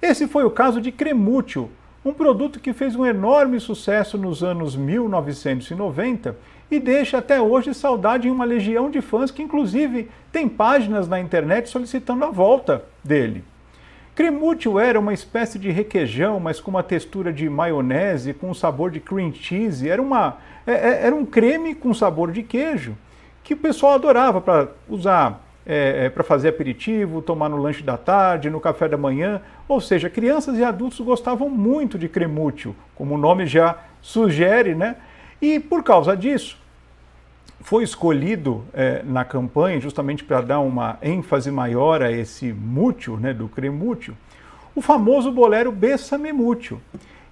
Esse foi o caso de Cremútil, um produto que fez um enorme sucesso nos anos 1990 e deixa até hoje saudade em uma legião de fãs que, inclusive, tem páginas na internet solicitando a volta dele. Cremútil era uma espécie de requeijão, mas com uma textura de maionese, com um sabor de cream cheese. Era, uma, é, é, era um creme com sabor de queijo que o pessoal adorava para usar é, é para fazer aperitivo, tomar no lanche da tarde, no café da manhã. Ou seja, crianças e adultos gostavam muito de cremútil, como o nome já sugere, né? E por causa disso, foi escolhido é, na campanha, justamente para dar uma ênfase maior a esse mútil, né, do cremútil, o famoso bolero Bessame Mútil,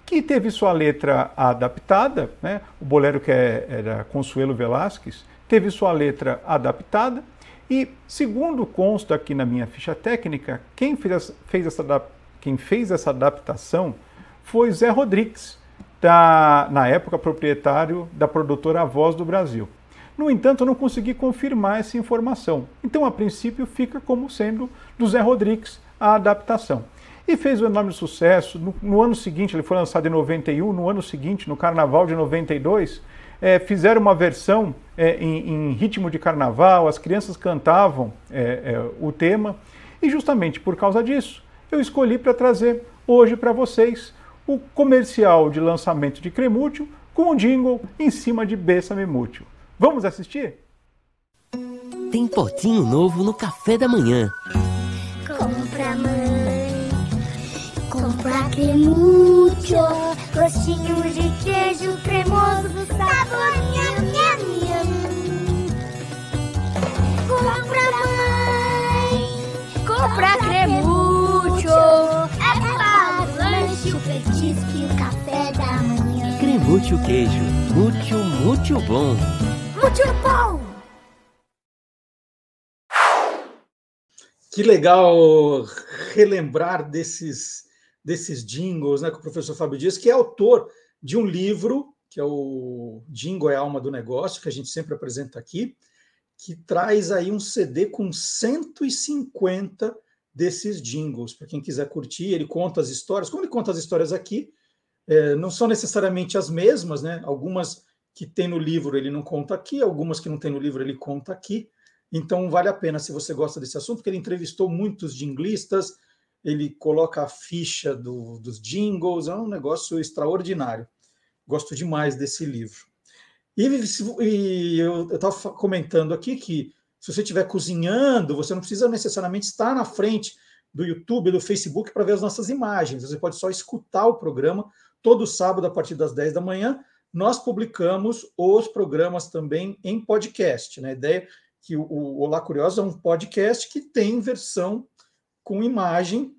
que teve sua letra adaptada, né, o bolero que é, era Consuelo Velasquez, teve sua letra adaptada, e segundo consta aqui na minha ficha técnica, quem fez, fez essa, quem fez essa adaptação foi Zé Rodrigues, da, na época proprietário da produtora Voz do Brasil. No entanto, não consegui confirmar essa informação. Então, a princípio, fica como sendo do Zé Rodrigues a adaptação. E fez um enorme sucesso. No, no ano seguinte, ele foi lançado em 91, no ano seguinte, no carnaval de 92, é, fizeram uma versão é, em, em, ritmo de carnaval, as crianças cantavam é, o tema, e justamente por causa disso, eu escolhi para trazer hoje para vocês o comercial de lançamento de Cremútil com um jingle em cima de Bessa Mútil. Vamos assistir? Tem potinho novo no café da manhã. Compra mãe, compra cremúcio, gostinho de queijo cremoso, sabor nham, nham, nham. Compra mãe, compra cremúcio, é para o lanche, o petisco e o café da manhã. Cremúcio queijo, mútil, mútil bom. Que legal relembrar desses, desses jingles, né, com o professor Fábio Dias, que é autor de um livro, que é o Jingle é a Alma do Negócio, que a gente sempre apresenta aqui, que traz aí um CD com 150 desses jingles, para quem quiser curtir, ele conta as histórias, como ele conta as histórias aqui, é, não são necessariamente as mesmas, né? Algumas que tem no livro ele não conta aqui, algumas que não tem no livro ele conta aqui. Então vale a pena se você gosta desse assunto, porque ele entrevistou muitos jinglistas, ele coloca a ficha do, dos jingles, é um negócio extraordinário. Gosto demais desse livro. E, e eu estava comentando aqui que se você estiver cozinhando, você não precisa necessariamente estar na frente do YouTube, do Facebook para ver as nossas imagens. Você pode só escutar o programa todo sábado a partir das 10 da manhã nós publicamos os programas também em podcast. Né? A ideia é que o Olá Curiosa é um podcast que tem versão com imagem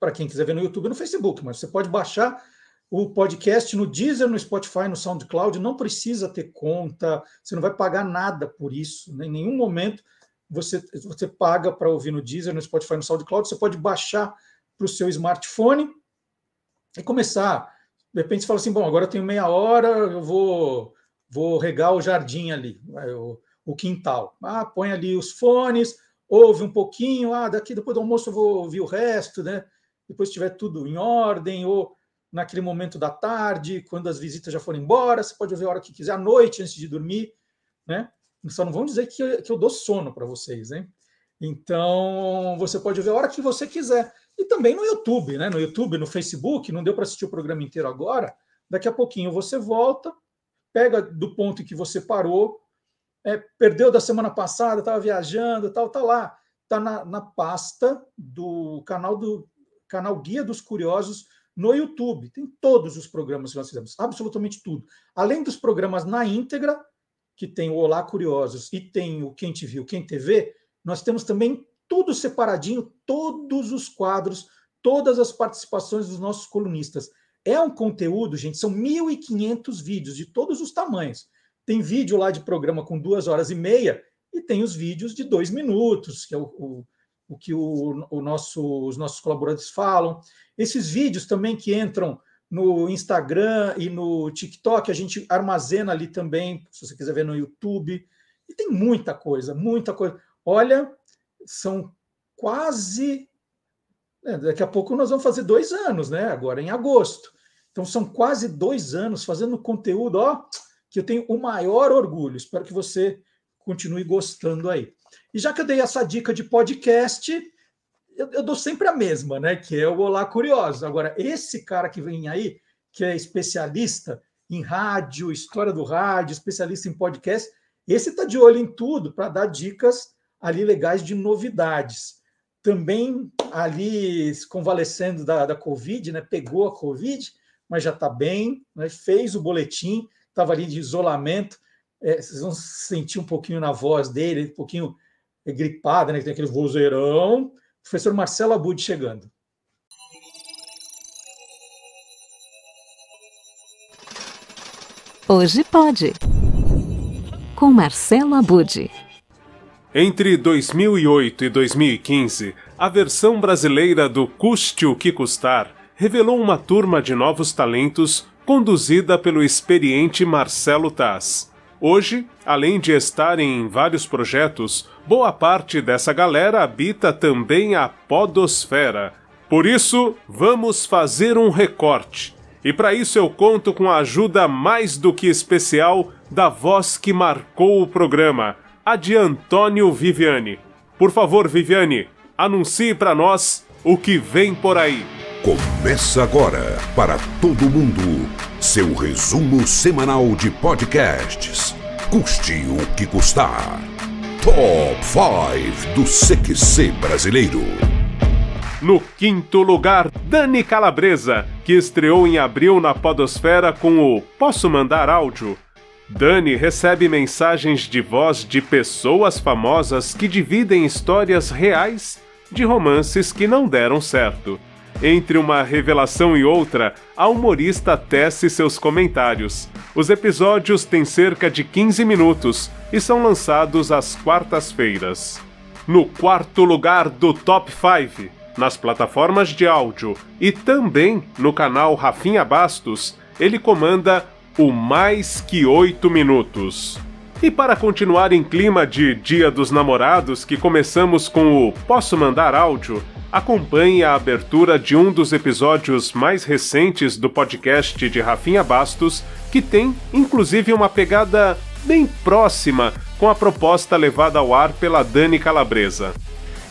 para quem quiser ver no YouTube e no Facebook, mas você pode baixar o podcast no Deezer, no Spotify, no SoundCloud, não precisa ter conta, você não vai pagar nada por isso, né? em nenhum momento você, você paga para ouvir no Deezer, no Spotify, no SoundCloud, você pode baixar para o seu smartphone e começar de repente você fala assim, bom, agora eu tenho meia hora, eu vou, vou regar o jardim ali, o, o quintal. Ah, põe ali os fones, ouve um pouquinho, ah, daqui depois do almoço eu vou ouvir o resto, né? Depois tiver tudo em ordem, ou naquele momento da tarde, quando as visitas já forem embora, você pode ouvir a hora que quiser, à noite, antes de dormir, né? Só não vão dizer que eu, que eu dou sono para vocês, hein? Então, você pode ouvir a hora que você quiser. E também no YouTube, né? No YouTube, no Facebook, não deu para assistir o programa inteiro agora. Daqui a pouquinho você volta, pega do ponto em que você parou, é, perdeu da semana passada, estava viajando, tal, tá lá, tá na, na pasta do canal do canal Guia dos Curiosos no YouTube. Tem todos os programas que nós fizemos, absolutamente tudo. Além dos programas na íntegra, que tem o Olá Curiosos e tem o Quem Te Viu, Quem TV, nós temos também tudo separadinho, todos os quadros, todas as participações dos nossos colunistas. É um conteúdo, gente, são 1.500 vídeos de todos os tamanhos. Tem vídeo lá de programa com duas horas e meia e tem os vídeos de dois minutos, que é o, o, o que o, o nosso, os nossos colaboradores falam. Esses vídeos também que entram no Instagram e no TikTok, a gente armazena ali também, se você quiser ver no YouTube. E tem muita coisa, muita coisa. Olha, são quase. É, daqui a pouco nós vamos fazer dois anos, né? Agora em agosto. Então são quase dois anos fazendo conteúdo, ó, que eu tenho o maior orgulho. Espero que você continue gostando aí. E já que eu dei essa dica de podcast, eu, eu dou sempre a mesma, né? Que é o Olá Curiosos. Agora, esse cara que vem aí, que é especialista em rádio, história do rádio, especialista em podcast, esse está de olho em tudo para dar dicas ali legais de novidades. Também ali convalescendo da, da Covid, né? Pegou a Covid, mas já está bem, né? fez o boletim, estava ali de isolamento. É, vocês vão sentir um pouquinho na voz dele, um pouquinho gripada, né? Que tem aquele vozeirão. Professor Marcelo Abud chegando. Hoje pode. Com Marcelo Abud. Entre 2008 e 2015, a versão brasileira do Custe o que Custar revelou uma turma de novos talentos conduzida pelo experiente Marcelo Taz. Hoje, além de estar em vários projetos, boa parte dessa galera habita também a Podosfera. Por isso, vamos fazer um recorte. E para isso eu conto com a ajuda mais do que especial da voz que marcou o programa, a de Antônio Viviane. Por favor, Viviane, anuncie para nós o que vem por aí. Começa agora, para todo mundo, seu resumo semanal de podcasts. Custe o que custar. Top 5 do CQC brasileiro. No quinto lugar, Dani Calabresa, que estreou em abril na Podosfera com o Posso Mandar Áudio? Dani recebe mensagens de voz de pessoas famosas que dividem histórias reais de romances que não deram certo. Entre uma revelação e outra, a humorista tece seus comentários. Os episódios têm cerca de 15 minutos e são lançados às quartas-feiras. No quarto lugar do Top 5, nas plataformas de áudio e também no canal Rafinha Bastos, ele comanda o Mais Que Oito Minutos. E para continuar em clima de Dia dos Namorados, que começamos com o Posso Mandar Áudio, acompanhe a abertura de um dos episódios mais recentes do podcast de Rafinha Bastos, que tem inclusive uma pegada bem próxima com a proposta levada ao ar pela Dani Calabresa.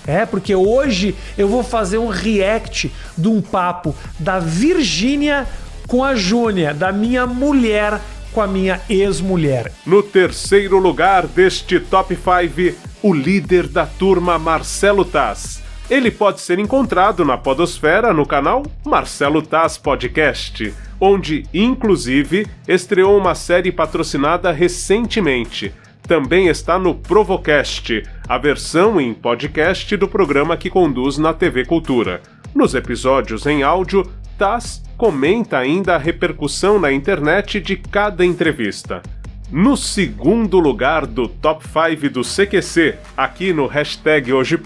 É, porque hoje eu vou fazer um react de um papo da Virgínia com a Júnia, da minha mulher com a minha ex-mulher. No terceiro lugar deste top 5, o líder da turma Marcelo Taz ele pode ser encontrado na Podosfera no canal Marcelo Taz Podcast, onde, inclusive, estreou uma série patrocinada recentemente. Também está no Provocast, a versão em podcast do programa que conduz na TV Cultura. Nos episódios em áudio, Taz comenta ainda a repercussão na internet de cada entrevista. No segundo lugar do Top 5 do CQC, aqui no hashtag Hoje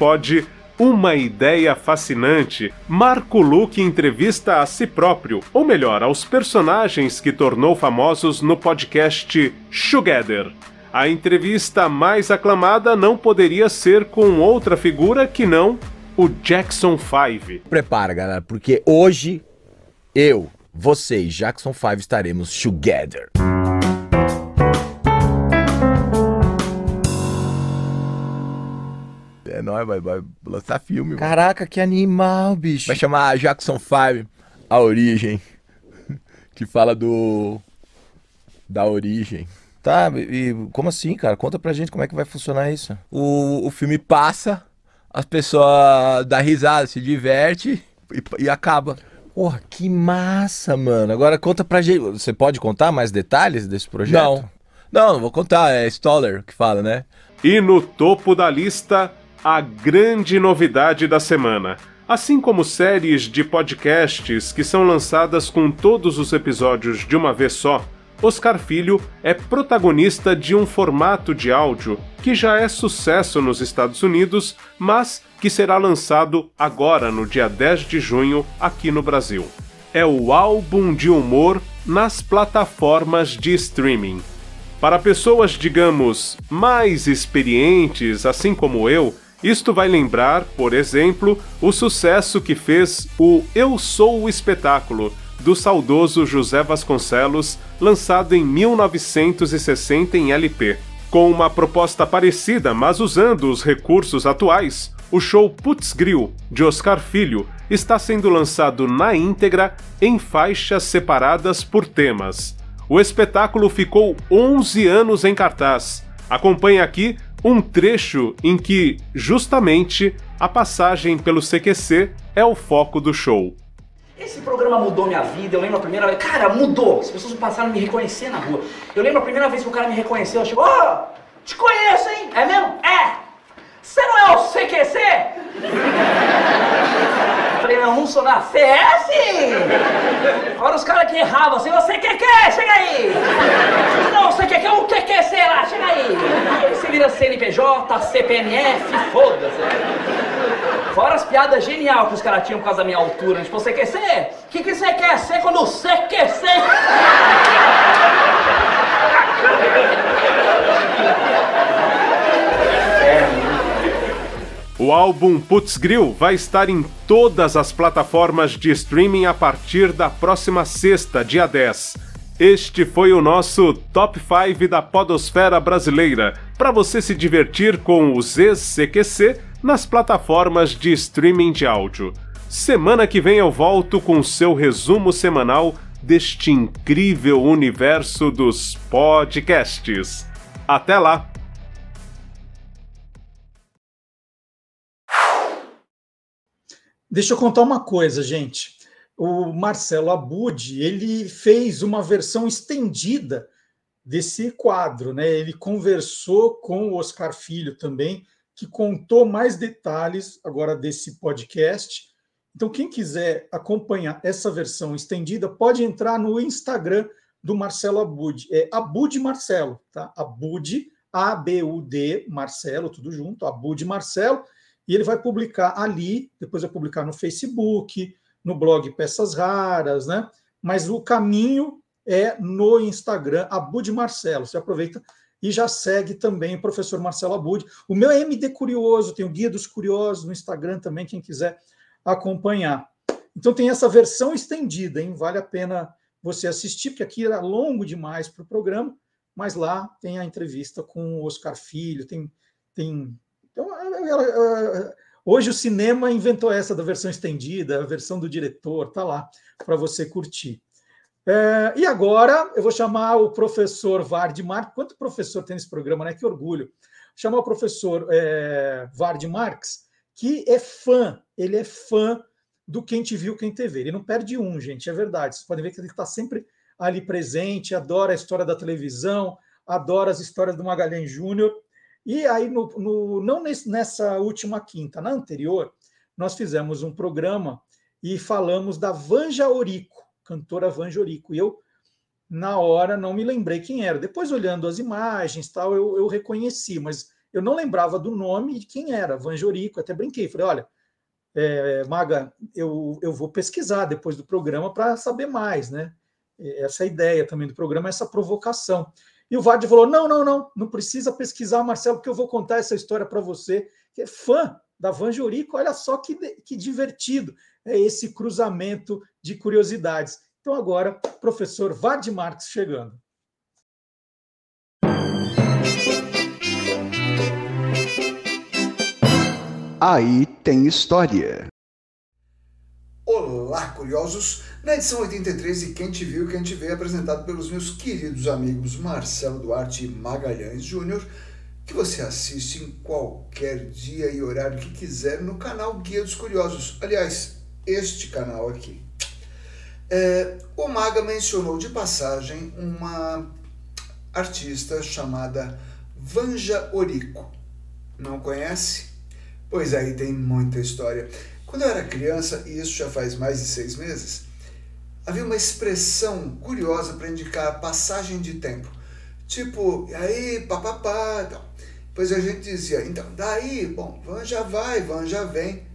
uma ideia fascinante. Marco Luque entrevista a si próprio, ou melhor, aos personagens que tornou famosos no podcast Together. A entrevista mais aclamada não poderia ser com outra figura que não o Jackson 5. Prepara, galera, porque hoje eu, você e Jackson 5 estaremos together. É nóis, vai, vai lançar filme. mano. Caraca, que animal, bicho. Vai chamar Jackson 5, A Origem. Que fala do. Da origem. Tá, e como assim, cara? Conta pra gente como é que vai funcionar isso. O, o filme passa, as pessoas dão risada, se diverte e, e acaba. Porra, que massa, mano. Agora conta pra gente. Você pode contar mais detalhes desse projeto? Não. Não, não vou contar. É Stoller que fala, né? E no topo da lista, a grande novidade da semana. Assim como séries de podcasts que são lançadas com todos os episódios de uma vez só, Oscar Filho é protagonista de um formato de áudio que já é sucesso nos Estados Unidos, mas que será lançado agora no dia 10 de junho aqui no Brasil. É o álbum de humor nas plataformas de streaming. Para pessoas, digamos, mais experientes, assim como eu, isto vai lembrar, por exemplo, o sucesso que fez o Eu Sou o Espetáculo, do saudoso José Vasconcelos, lançado em 1960 em LP. Com uma proposta parecida, mas usando os recursos atuais, o show Putz Grill, de Oscar Filho, está sendo lançado na íntegra em faixas separadas por temas. O espetáculo ficou 11 anos em cartaz. Acompanhe aqui um trecho em que, justamente, a passagem pelo CQC é o foco do show. Esse programa mudou minha vida. Eu lembro a primeira vez. Cara, mudou. As pessoas passaram a me reconhecer na rua. Eu lembro a primeira vez que o cara me reconheceu. Eu chegou, oh, te conheço, hein? É mesmo? É! Você não é o CQC? Falei, não, não sou é sim! Agora os caras que erravam assim, você quer que? Chega aí! Não, você quer que? O que quer ser lá? Chega aí! Aí você vira CNPJ, CPNF, foda-se. Fora as piadas genial que os caras tinham por causa da minha altura. Tipo, você quer ser? O que, que você quer ser quando você quer ser? O álbum Putz Grill vai estar em todas as plataformas de streaming a partir da próxima sexta, dia 10. Este foi o nosso Top 5 da Podosfera Brasileira, para você se divertir com os ex-CQC nas plataformas de streaming de áudio. Semana que vem eu volto com seu resumo semanal deste incrível universo dos podcasts. Até lá! Deixa eu contar uma coisa, gente. O Marcelo Abud, ele fez uma versão estendida desse quadro, né? Ele conversou com o Oscar Filho também, que contou mais detalhes agora desse podcast. Então, quem quiser acompanhar essa versão estendida, pode entrar no Instagram do Marcelo Abud. É Abud Marcelo, tá? Abud, A-B-U-D, Marcelo, tudo junto, Abud Marcelo e ele vai publicar ali, depois vai publicar no Facebook, no blog Peças Raras, né? Mas o caminho é no Instagram, Abud Marcelo. Você aproveita e já segue também o professor Marcelo Abud. O meu é MD Curioso, tem o Guia dos Curiosos no Instagram também, quem quiser acompanhar. Então tem essa versão estendida, hein? Vale a pena você assistir, porque aqui era longo demais para o programa, mas lá tem a entrevista com o Oscar Filho, tem, tem hoje o cinema inventou essa da versão estendida, a versão do diretor, tá lá para você curtir. É, e agora eu vou chamar o professor Vard. Quanto professor tem nesse programa, né? Que orgulho. Chamar o professor é, Vard que é fã, ele é fã do Quem Te Viu, Quem Te Vê. Ele não perde um, gente, é verdade. Vocês podem ver que ele está sempre ali presente, adora a história da televisão, adora as histórias do Magalhães Júnior. E aí, no, no, não nessa última quinta, na anterior, nós fizemos um programa e falamos da Vanja Orico, cantora Vanja Orico. E eu, na hora, não me lembrei quem era. Depois, olhando as imagens, tal, eu, eu reconheci, mas eu não lembrava do nome de quem era, Vanja Orico. Até brinquei, falei: olha, é, Maga, eu, eu vou pesquisar depois do programa para saber mais, né? Essa é a ideia também do programa, essa provocação. E o Vard falou: não, não, não, não precisa pesquisar, Marcelo, porque eu vou contar essa história para você, que é fã da Van Jorico. Olha só que, que divertido é esse cruzamento de curiosidades. Então, agora, professor Vard Marques chegando. Aí tem história. Olá, curiosos! Na edição 83 de Quem Te Viu, Quem Te Vê, apresentado pelos meus queridos amigos Marcelo Duarte e Magalhães Júnior, que você assiste em qualquer dia e horário que quiser no canal Guia dos Curiosos. Aliás, este canal aqui. É, o Maga mencionou de passagem uma artista chamada Vanja Orico. Não conhece? Pois aí tem muita história. Quando eu era criança, e isso já faz mais de seis meses, havia uma expressão curiosa para indicar passagem de tempo. Tipo, e aí, papapá, tal. Pois a gente dizia, então, daí, bom, Vanja vai, Vanja vem.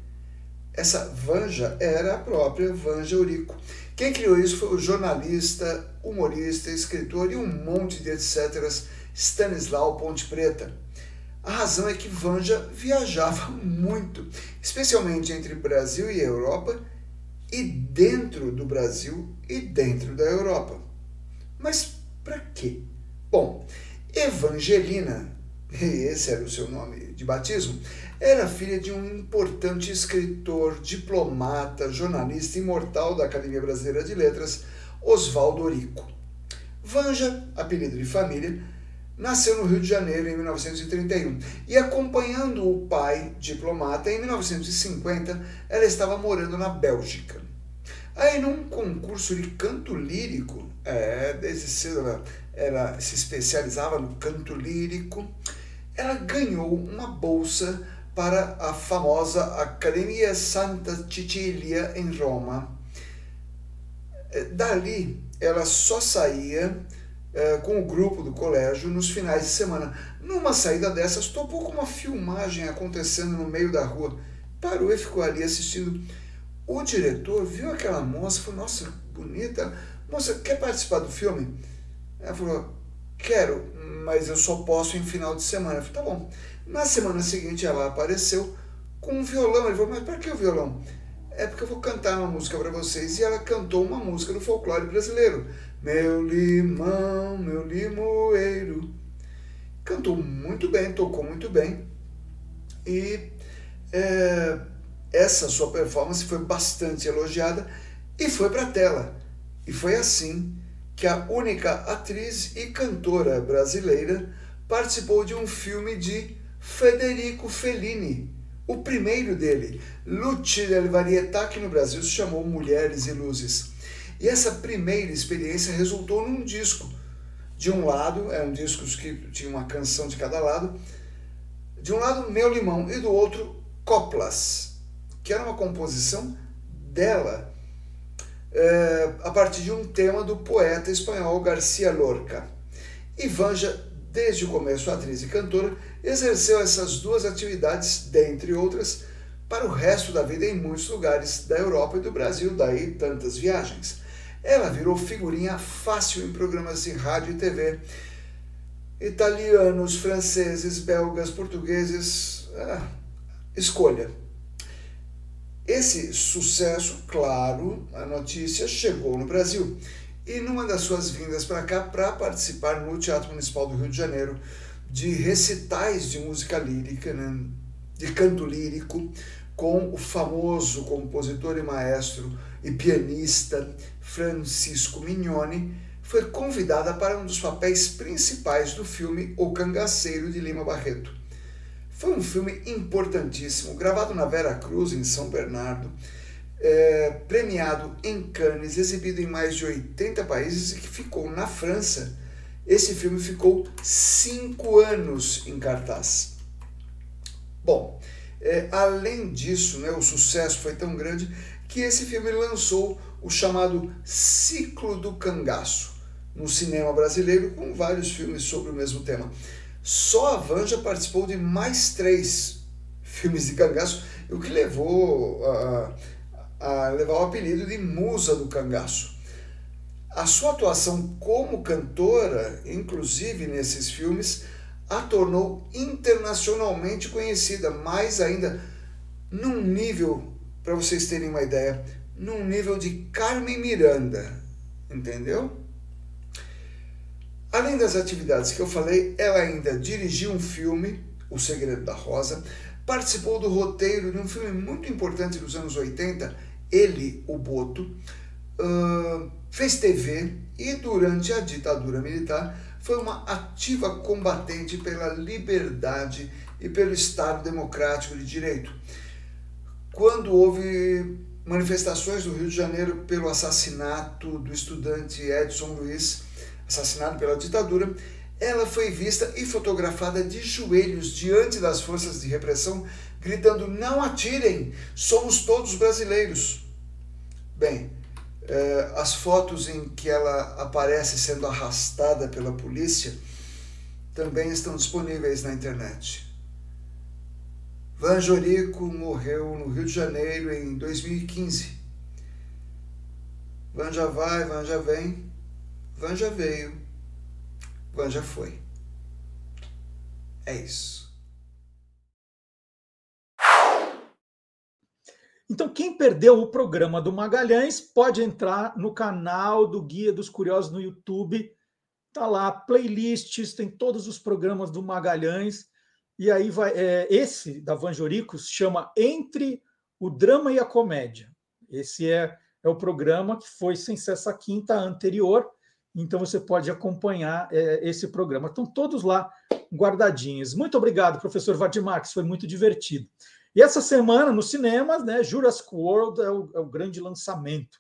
Essa Vanja era a própria Vanja Eurico. Quem criou isso foi o jornalista, humorista, escritor e um monte de etc. Stanislau Ponte Preta. A razão é que Vanja viajava (laughs) muito, especialmente entre Brasil e Europa, e dentro do Brasil e dentro da Europa. Mas para quê? Bom, Evangelina, (laughs) esse era o seu nome de batismo, era filha de um importante escritor, diplomata, jornalista imortal da Academia Brasileira de Letras, Oswaldo Orico. Vanja, apelido de família, nasceu no Rio de Janeiro em 1931 e, acompanhando o pai, diplomata, em 1950 ela estava morando na Bélgica. Aí, num concurso de canto lírico, é, desde cedo ela, ela se especializava no canto lírico, ela ganhou uma bolsa para a famosa Academia Santa Cecilia em Roma. É, dali, ela só saía é, com o grupo do colégio nos finais de semana. Numa saída dessas, topou com uma filmagem acontecendo no meio da rua. Parou e ficou ali assistindo. O diretor viu aquela moça e falou: Nossa, bonita. Moça, quer participar do filme? Ela falou: Quero, mas eu só posso em final de semana. Eu falei: Tá bom. Na semana seguinte, ela apareceu com um violão. Ele falou: Mas para que o violão? É porque eu vou cantar uma música para vocês. E ela cantou uma música do folclore brasileiro. Meu limão, meu limoeiro. Cantou muito bem, tocou muito bem. E é, essa sua performance foi bastante elogiada e foi para a tela. E foi assim que a única atriz e cantora brasileira participou de um filme de Federico Fellini, o primeiro dele, Luce del Varietà, que no Brasil se chamou Mulheres e Luzes. E essa primeira experiência resultou num disco. De um lado, eram discos que tinham uma canção de cada lado. De um lado, Meu Limão, e do outro, Coplas, que era uma composição dela, é, a partir de um tema do poeta espanhol Garcia Lorca. E Vanja, desde o começo atriz e cantora, exerceu essas duas atividades, dentre outras, para o resto da vida em muitos lugares da Europa e do Brasil, daí tantas viagens. Ela virou figurinha fácil em programas de rádio e TV. Italianos, franceses, belgas, portugueses. Ah, escolha. Esse sucesso, claro, a notícia chegou no Brasil. E numa das suas vindas para cá, para participar no Teatro Municipal do Rio de Janeiro de recitais de música lírica, né, de canto lírico, com o famoso compositor e maestro e pianista Francisco Mignoni, foi convidada para um dos papéis principais do filme O Cangaceiro de Lima Barreto. Foi um filme importantíssimo, gravado na Vera Cruz, em São Bernardo, é, premiado em Cannes, exibido em mais de 80 países e que ficou na França. Esse filme ficou cinco anos em cartaz. Bom, é, além disso, né, o sucesso foi tão grande que esse filme lançou o chamado Ciclo do Cangaço no cinema brasileiro, com vários filmes sobre o mesmo tema. Só a Vanja participou de mais três filmes de cangaço, o que levou a, a levar o apelido de Musa do Cangaço. A sua atuação como cantora, inclusive nesses filmes, a tornou internacionalmente conhecida, mais ainda num nível, para vocês terem uma ideia, num nível de Carmen Miranda, entendeu? Além das atividades que eu falei, ela ainda dirigiu um filme, O Segredo da Rosa, participou do roteiro de um filme muito importante dos anos 80, Ele, o Boto, uh, fez TV e durante a ditadura militar foi uma ativa combatente pela liberdade e pelo Estado democrático de direito. Quando houve manifestações do Rio de Janeiro pelo assassinato do estudante Edson Luiz, assassinado pela ditadura, ela foi vista e fotografada de joelhos diante das forças de repressão, gritando: Não atirem, somos todos brasileiros. Bem, eh, as fotos em que ela aparece sendo arrastada pela polícia também estão disponíveis na internet. Van Jorico morreu no Rio de Janeiro em 2015. Van já vai, Van já vem, Van já veio, Van já foi. É isso. Então, quem perdeu o programa do Magalhães pode entrar no canal do Guia dos Curiosos no YouTube. Tá lá, playlists, tem todos os programas do Magalhães. E aí vai. É, esse da Vanjorico se chama Entre o Drama e a Comédia. Esse é, é o programa que foi sem ser essa quinta anterior. Então você pode acompanhar é, esse programa. Estão todos lá guardadinhos. Muito obrigado, professor Vadimax, foi muito divertido. E essa semana, nos cinemas, né, Jurassic World é o, é o grande lançamento.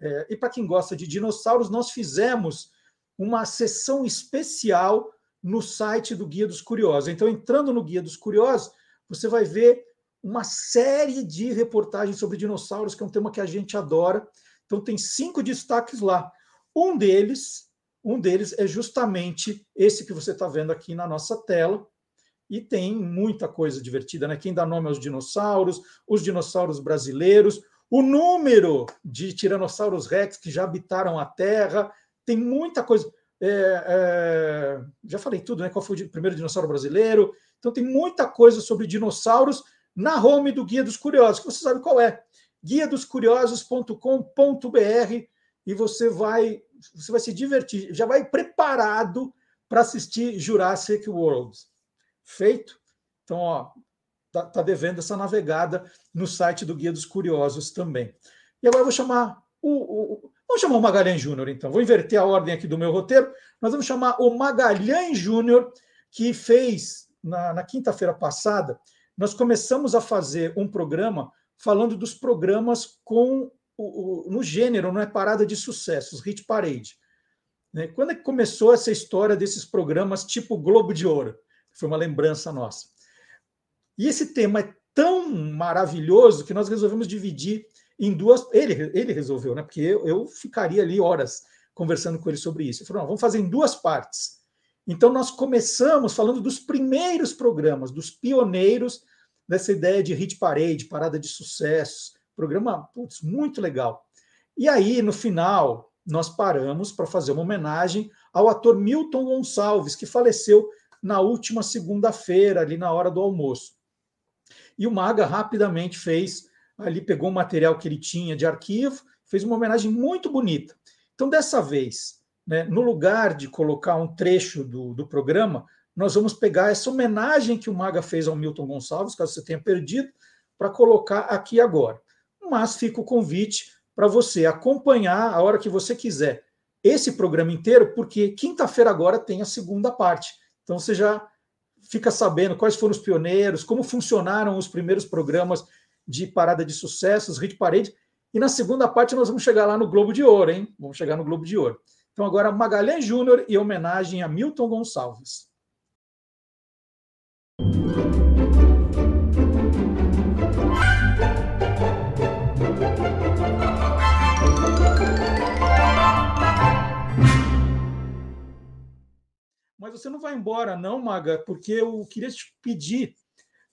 É, e para quem gosta de dinossauros, nós fizemos uma sessão especial no site do Guia dos Curiosos. Então, entrando no Guia dos Curiosos, você vai ver uma série de reportagens sobre dinossauros, que é um tema que a gente adora. Então, tem cinco destaques lá. Um deles, um deles é justamente esse que você está vendo aqui na nossa tela, e tem muita coisa divertida, né? Quem dá nome aos dinossauros, os dinossauros brasileiros, o número de tiranossauros rex que já habitaram a Terra, tem muita coisa. É, é, já falei tudo, né? Qual foi o primeiro dinossauro brasileiro? Então tem muita coisa sobre dinossauros na home do Guia dos Curiosos, que você sabe qual é. guia guiadoscuriosos.com.br e você vai você vai se divertir, já vai preparado para assistir Jurassic World feito. Então, ó, tá, tá, devendo essa navegada no site do Guia dos Curiosos também. E agora eu vou chamar o, o vamos chamar o Magalhães Júnior, então. Vou inverter a ordem aqui do meu roteiro. Nós vamos chamar o Magalhães Júnior, que fez na, na quinta-feira passada. Nós começamos a fazer um programa falando dos programas com o, o, no gênero, não é parada de sucessos, hit parade. Né? Quando é que começou essa história desses programas tipo Globo de Ouro? Foi uma lembrança nossa. E esse tema é tão maravilhoso que nós resolvemos dividir em duas. Ele, ele resolveu, né? Porque eu, eu ficaria ali horas conversando com ele sobre isso. Ele falou: vamos fazer em duas partes. Então, nós começamos falando dos primeiros programas, dos pioneiros dessa ideia de hit parade, parada de sucesso. Programa putz, muito legal. E aí, no final, nós paramos para fazer uma homenagem ao ator Milton Gonçalves, que faleceu na última segunda-feira, ali na hora do almoço. E o Maga rapidamente fez, ali pegou o material que ele tinha de arquivo, fez uma homenagem muito bonita. Então, dessa vez, né, no lugar de colocar um trecho do, do programa, nós vamos pegar essa homenagem que o Maga fez ao Milton Gonçalves, caso você tenha perdido, para colocar aqui agora. Mas fica o convite para você acompanhar a hora que você quiser esse programa inteiro, porque quinta-feira agora tem a segunda parte. Então você já fica sabendo quais foram os pioneiros, como funcionaram os primeiros programas de parada de sucessos, hit parade. E na segunda parte nós vamos chegar lá no Globo de Ouro, hein? Vamos chegar no Globo de Ouro. Então agora Magalhães Júnior e homenagem a Milton Gonçalves. Mas você não vai embora, não, Maga, porque eu queria te pedir.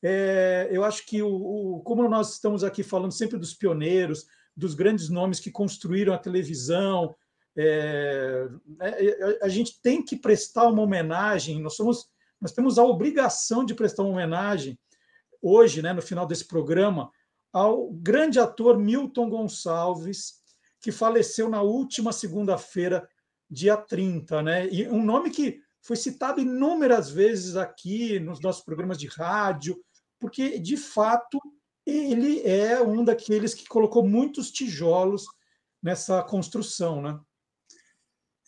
É, eu acho que, o, o, como nós estamos aqui falando sempre dos pioneiros, dos grandes nomes que construíram a televisão, é, é, a gente tem que prestar uma homenagem. Nós somos, nós temos a obrigação de prestar uma homenagem hoje, né, no final desse programa, ao grande ator Milton Gonçalves, que faleceu na última segunda-feira, dia 30, né? E um nome que foi citado inúmeras vezes aqui nos nossos programas de rádio, porque, de fato, ele é um daqueles que colocou muitos tijolos nessa construção, né?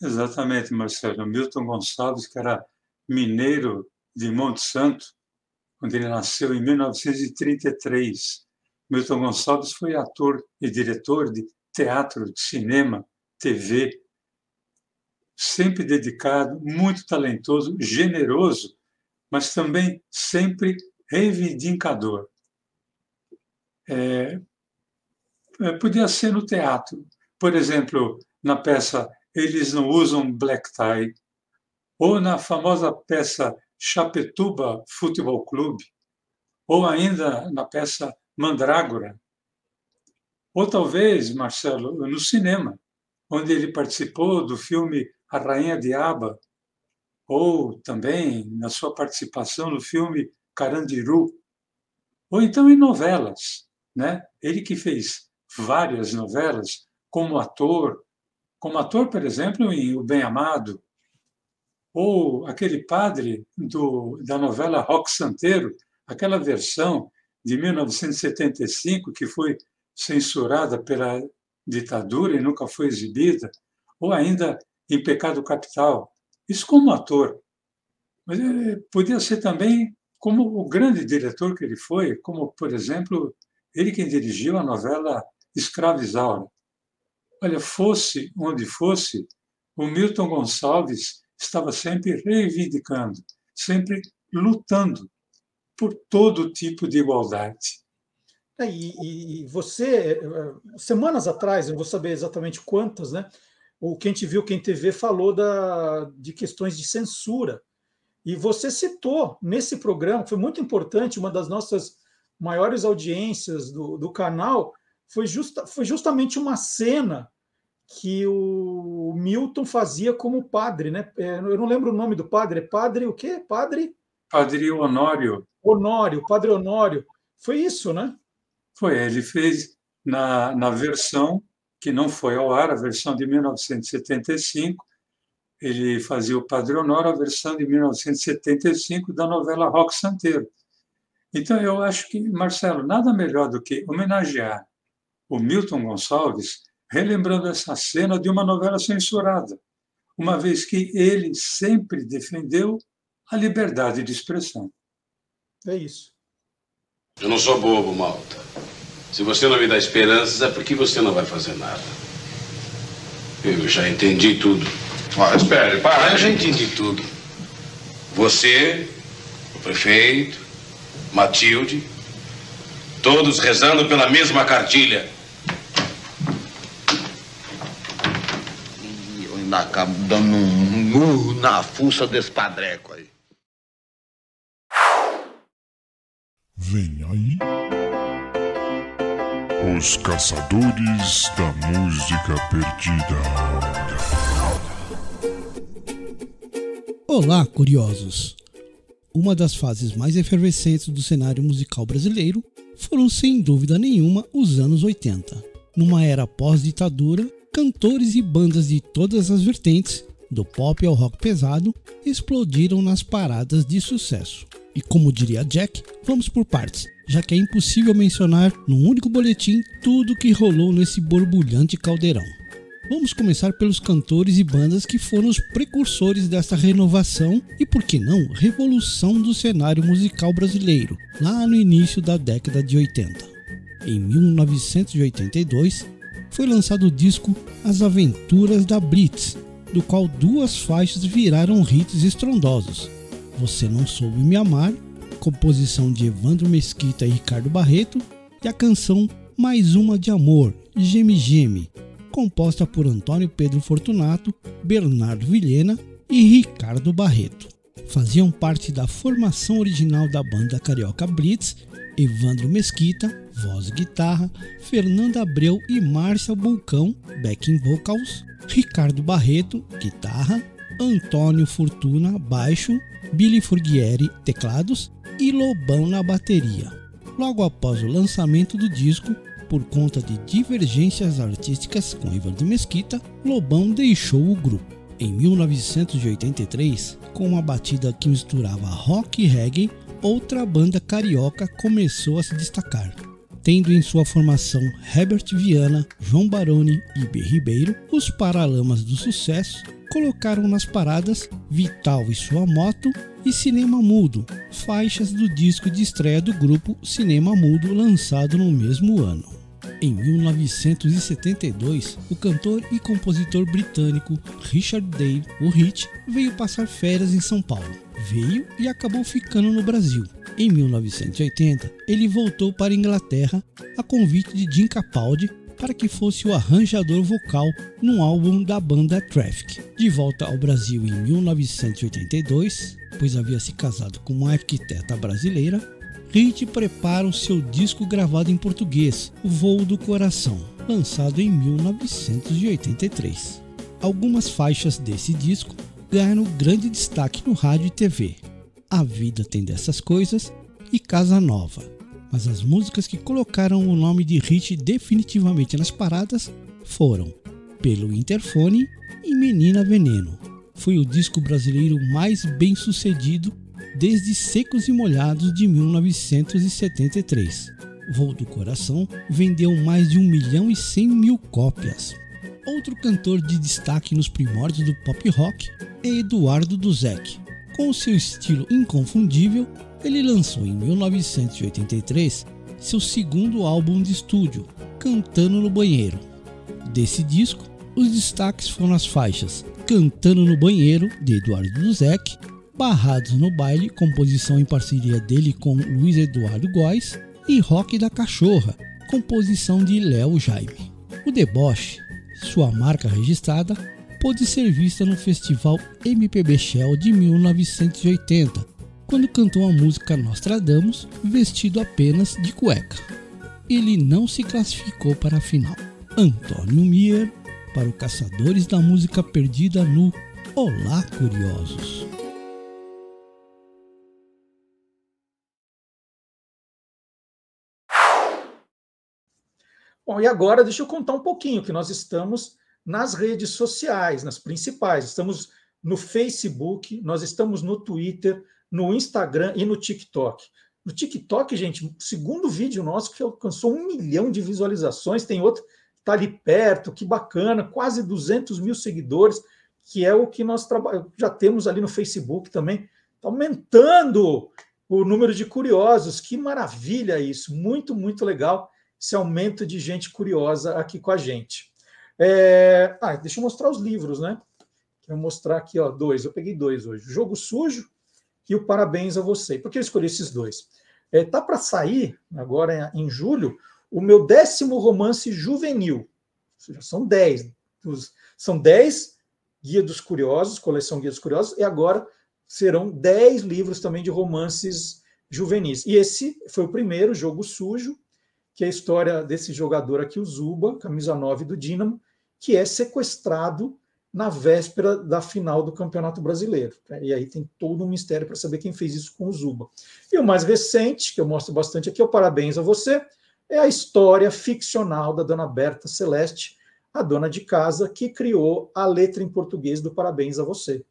Exatamente, Marcelo. Milton Gonçalves, que era mineiro de Monte Santo, quando ele nasceu em 1933. Milton Gonçalves foi ator e diretor de teatro, de cinema, TV, sempre dedicado, muito talentoso, generoso, mas também sempre reivindicador. É, é, podia ser no teatro. Por exemplo, na peça Eles Não Usam Black Tie, ou na famosa peça Chapetuba Futebol Clube, ou ainda na peça Mandrágora, ou talvez, Marcelo, no cinema, onde ele participou do filme A Rainha Diaba, ou também na sua participação no filme Carandiru, ou então em novelas, né? Ele que fez várias novelas como ator, como ator, por exemplo, em O Bem Amado, ou aquele padre do, da novela Rock Santeiro, aquela versão de 1975 que foi censurada pela ditadura e nunca foi exibida, ou ainda em Pecado Capital. Isso como ator. Mas eh, podia ser também como o grande diretor que ele foi, como, por exemplo, ele quem dirigiu a novela Escrava Isaura. Olha, fosse onde fosse, o Milton Gonçalves estava sempre reivindicando, sempre lutando por todo tipo de igualdade. É, e, e, você, semanas atrás, eu vou saber exatamente quantas, né? O Quem Te Viu, Quem TV falou da, de questões de censura. E você citou nesse programa, foi muito importante, uma das nossas maiores audiências do, do canal, foi, justa, foi justamente uma cena que o Milton fazia como padre, né? É, eu não lembro o nome do padre, é padre o quê? Padre? Padre Honório. Honório, padre Honório. Foi isso, né? Foi, ele fez na, na versão que não foi ao ar, a versão de 1975, ele fazia o Padre Honório, a versão de 1975 da novela Rock Santeiro. Então, eu acho que, Marcelo, nada melhor do que homenagear o Milton Gonçalves relembrando essa cena de uma novela censurada, uma vez que ele sempre defendeu a liberdade de expressão. É isso. Eu não sou bobo, Malta. Se você não me dá esperanças, é porque você não vai fazer nada. Eu já entendi tudo. Ah, espere, para. Eu já entendi tudo. Você, o prefeito, Matilde, todos rezando pela mesma cartilha. Eu ainda acabo dando um murro na fuça desse padreco aí. Vem aí. Os Caçadores da Música Perdida. Olá, curiosos! Uma das fases mais efervescentes do cenário musical brasileiro foram, sem dúvida nenhuma, os anos 80. Numa era pós-ditadura, cantores e bandas de todas as vertentes, do pop ao rock pesado, explodiram nas paradas de sucesso. E como diria Jack, vamos por partes, já que é impossível mencionar num único boletim tudo o que rolou nesse borbulhante caldeirão. Vamos começar pelos cantores e bandas que foram os precursores dessa renovação e, por que não, revolução do cenário musical brasileiro, lá no início da década de 80. Em 1982, foi lançado o disco As Aventuras da Blitz, do qual duas faixas viraram hits estrondosos, você Não Soube Me Amar, composição de Evandro Mesquita e Ricardo Barreto, e a canção Mais Uma de Amor, Geme Geme, composta por Antônio Pedro Fortunato, Bernardo Vilhena e Ricardo Barreto. Faziam parte da formação original da banda carioca Blitz, Evandro Mesquita, voz e guitarra, Fernanda Abreu e Márcia Bulcão, backing vocals, Ricardo Barreto, guitarra, Antônio Fortuna, baixo, Billy Furghieri, teclados e Lobão na bateria. Logo após o lançamento do disco, por conta de divergências artísticas com Evandro Mesquita, Lobão deixou o grupo. Em 1983, com uma batida que misturava rock e reggae, outra banda carioca começou a se destacar. Tendo em sua formação Herbert Viana, João Baroni e B. Ribeiro, os Paralamas do Sucesso colocaram nas paradas Vital e Sua Moto e Cinema Mudo, faixas do disco de estreia do grupo Cinema Mudo, lançado no mesmo ano. Em 1972, o cantor e compositor britânico Richard Dave, o Rich, veio passar férias em São Paulo. Veio e acabou ficando no Brasil. Em 1980, ele voltou para a Inglaterra a convite de Jim Capaldi para que fosse o arranjador vocal num álbum da banda Traffic. De volta ao Brasil em 1982, pois havia se casado com uma arquiteta brasileira, Rich prepara o seu disco gravado em português, O Voo do Coração, lançado em 1983. Algumas faixas desse disco ganharam grande destaque no rádio e TV. A Vida Tem Dessas Coisas e Casa Nova. Mas as músicas que colocaram o nome de Rich definitivamente nas paradas foram Pelo Interfone e Menina Veneno. Foi o disco brasileiro mais bem sucedido desde Secos e Molhados de 1973. Voo do Coração vendeu mais de 1 milhão e 100 mil cópias. Outro cantor de destaque nos primórdios do pop rock é Eduardo Duzek. Com seu estilo inconfundível, ele lançou em 1983 seu segundo álbum de estúdio, Cantando no Banheiro. Desse disco, os destaques foram as faixas Cantando no Banheiro, de Eduardo Duzek, Barrados no Baile, composição em parceria dele com Luiz Eduardo Góes, e Rock da Cachorra, composição de Léo Jaime. O deboche, sua marca registrada, pôde ser vista no festival MPB Shell de 1980, quando cantou a música Nostradamus vestido apenas de cueca. Ele não se classificou para a final. Antônio Mier para o Caçadores da Música Perdida no Olá Curiosos. Bom, e agora deixa eu contar um pouquinho que nós estamos nas redes sociais, nas principais. Estamos no Facebook, nós estamos no Twitter, no Instagram e no TikTok. No TikTok, gente, segundo vídeo nosso que alcançou um milhão de visualizações, tem outro que está ali perto, que bacana, quase 200 mil seguidores, que é o que nós já temos ali no Facebook também. Está aumentando o número de curiosos, que maravilha isso, muito, muito legal esse aumento de gente curiosa aqui com a gente. É... Ah, deixa eu mostrar os livros, né? Quero mostrar aqui, ó, dois. Eu peguei dois hoje. Jogo Sujo e o Parabéns a Você. Por que eu escolhi esses dois? É, tá para sair, agora em julho, o meu décimo romance juvenil. Seja, são dez. São dez Guia dos Curiosos, coleção Guia dos Curiosos, e agora serão dez livros também de romances juvenis. E esse foi o primeiro, Jogo Sujo, que é a história desse jogador aqui, o Zuba, camisa 9 do Dinamo, que é sequestrado na véspera da final do Campeonato Brasileiro. E aí tem todo um mistério para saber quem fez isso com o Zuba. E o mais recente, que eu mostro bastante aqui, é o Parabéns a Você, é a história ficcional da dona Berta Celeste, a dona de casa que criou a letra em português do Parabéns a Você.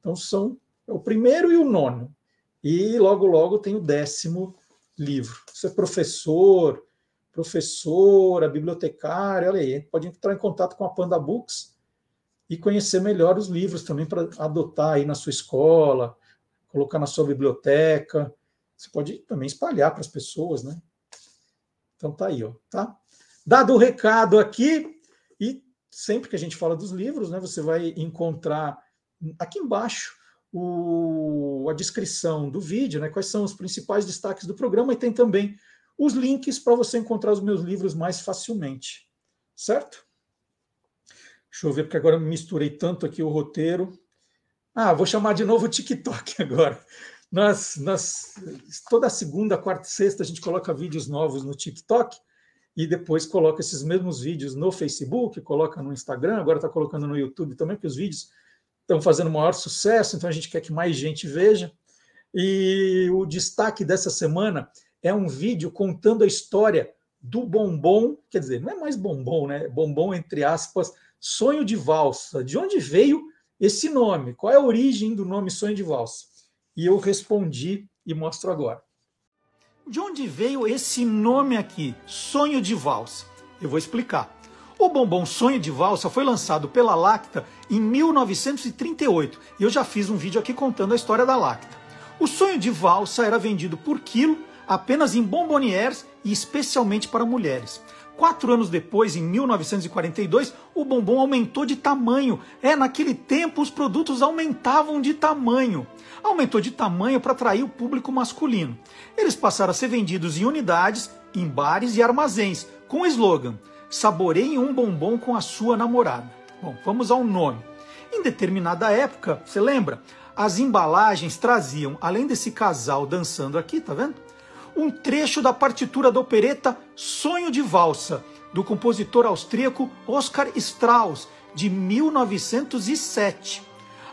Então são é o primeiro e o nono. E logo, logo tem o décimo livro. Você é professor, professora, bibliotecária, olha aí, pode entrar em contato com a Panda Books, e conhecer melhor os livros também para adotar aí na sua escola, colocar na sua biblioteca. Você pode também espalhar para as pessoas, né? Então tá aí, ó, tá? Dado o recado aqui, e sempre que a gente fala dos livros, né, você vai encontrar aqui embaixo o, a descrição do vídeo, né, quais são os principais destaques do programa, e tem também os links para você encontrar os meus livros mais facilmente, certo? Deixa eu ver, porque agora misturei tanto aqui o roteiro. Ah, vou chamar de novo o TikTok (laughs) agora. Nas, nas, toda segunda, quarta e sexta a gente coloca vídeos novos no TikTok e depois coloca esses mesmos vídeos no Facebook, coloca no Instagram, agora está colocando no YouTube também, porque os vídeos estão fazendo maior sucesso, então a gente quer que mais gente veja. E o destaque dessa semana é um vídeo contando a história do bombom, quer dizer, não é mais bombom, né? Bombom entre aspas, Sonho de Valsa. De onde veio esse nome? Qual é a origem do nome Sonho de Valsa? E eu respondi e mostro agora. De onde veio esse nome aqui, Sonho de Valsa? Eu vou explicar. O bombom Sonho de Valsa foi lançado pela Lacta em 1938 e eu já fiz um vídeo aqui contando a história da Lacta. O sonho de valsa era vendido por quilo apenas em bombonières e especialmente para mulheres. Quatro anos depois, em 1942, o bombom aumentou de tamanho. É, naquele tempo os produtos aumentavam de tamanho. Aumentou de tamanho para atrair o público masculino. Eles passaram a ser vendidos em unidades, em bares e armazéns, com o slogan: Saboreie um bombom com a sua namorada. Bom, vamos ao nome. Em determinada época, você lembra? As embalagens traziam, além desse casal dançando aqui, tá vendo? Um trecho da partitura da opereta Sonho de Valsa, do compositor austríaco Oscar Strauss, de 1907.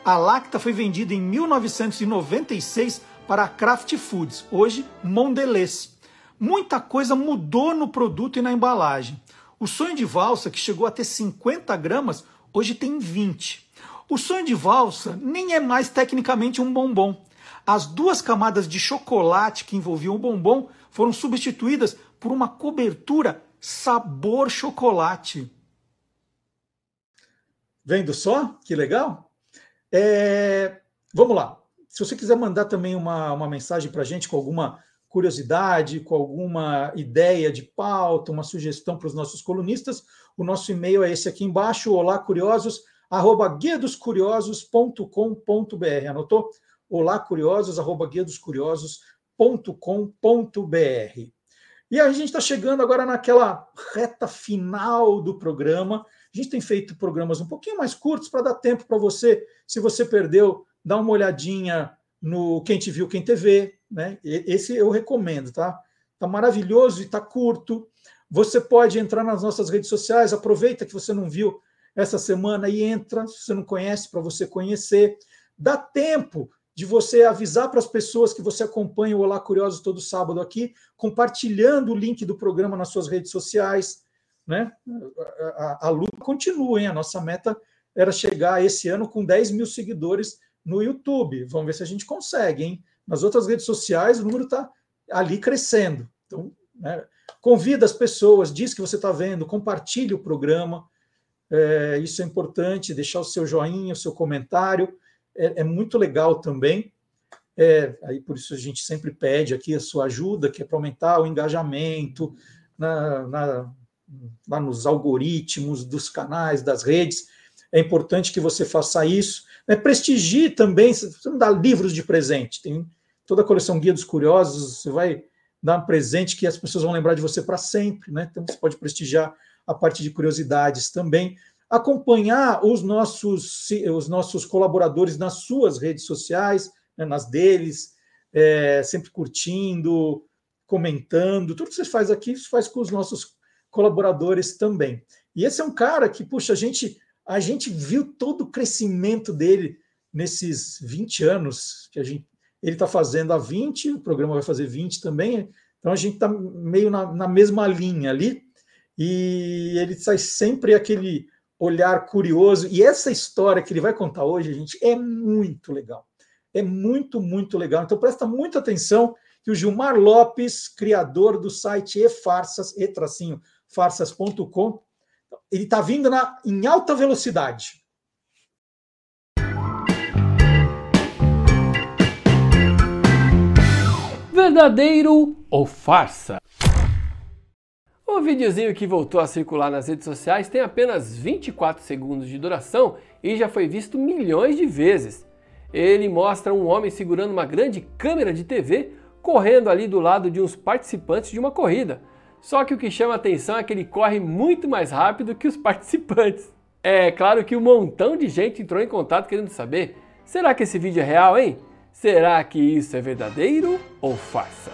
A Lacta foi vendida em 1996 para a Kraft Foods, hoje Mondelez. Muita coisa mudou no produto e na embalagem. O sonho de valsa, que chegou a ter 50 gramas, hoje tem 20. O sonho de valsa nem é mais tecnicamente um bombom. As duas camadas de chocolate que envolviam o bombom foram substituídas por uma cobertura sabor chocolate. Vendo só? Que legal? É... Vamos lá. Se você quiser mandar também uma, uma mensagem para a gente com alguma curiosidade, com alguma ideia de pauta, uma sugestão para os nossos colunistas, o nosso e-mail é esse aqui embaixo, olá curiosos, arroba guiadoscuriosos.com.br. Anotou? Olá curiosos, arroba guiadoscuriosos.com.br. E a gente está chegando agora naquela reta final do programa. A gente tem feito programas um pouquinho mais curtos para dar tempo para você, se você perdeu, dar uma olhadinha no Quem Te Viu, Quem TV, né? Esse eu recomendo, tá? Tá maravilhoso e tá curto. Você pode entrar nas nossas redes sociais, aproveita que você não viu essa semana e entra, se você não conhece, para você conhecer. Dá tempo de você avisar para as pessoas que você acompanha o Olá Curiosos todo sábado aqui, compartilhando o link do programa nas suas redes sociais. Né? A, a, a luta continua, hein? A nossa meta era chegar esse ano com 10 mil seguidores no YouTube. Vamos ver se a gente consegue, hein? Nas outras redes sociais, o número está ali crescendo. Então, né, convida as pessoas, diz que você está vendo, compartilhe o programa. É, isso é importante, deixar o seu joinha, o seu comentário. É, é muito legal também. É, aí por isso a gente sempre pede aqui a sua ajuda, que é para aumentar o engajamento na, na, lá nos algoritmos dos canais, das redes. É importante que você faça isso. É, prestigie também, você não dá livros de presente, tem toda a coleção Guia dos Curiosos, você vai dar um presente que as pessoas vão lembrar de você para sempre, né? Então você pode prestigiar a parte de curiosidades também. Acompanhar os nossos, os nossos colaboradores nas suas redes sociais, né, nas deles, é, sempre curtindo, comentando. Tudo que você faz aqui, você faz com os nossos colaboradores também. E esse é um cara que, puxa, a gente, a gente viu todo o crescimento dele nesses 20 anos que a gente ele está fazendo há 20, o programa vai fazer 20 também, então a gente está meio na, na, mesma linha ali, e ele faz sempre aquele olhar curioso, e essa história que ele vai contar hoje, gente, é muito legal. É muito, muito legal. Então presta muita atenção que o Gilmar Lopes, criador do site e-farsas, e-tracinho, farsas.com, ele está vindo na, em alta velocidade. verdadeiro ou farsa? O videozinho que voltou a circular nas redes sociais tem apenas 24 segundos de duração e já foi visto milhões de vezes. Ele mostra um homem segurando uma grande câmera de TV correndo ali do lado de uns participantes de uma corrida. Só que o que chama atenção é que ele corre muito mais rápido que os (laughs) participantes. É claro que um montão de gente entrou em contato querendo saber: será que esse vídeo é real, hein? Será que isso é verdadeiro ou farsa?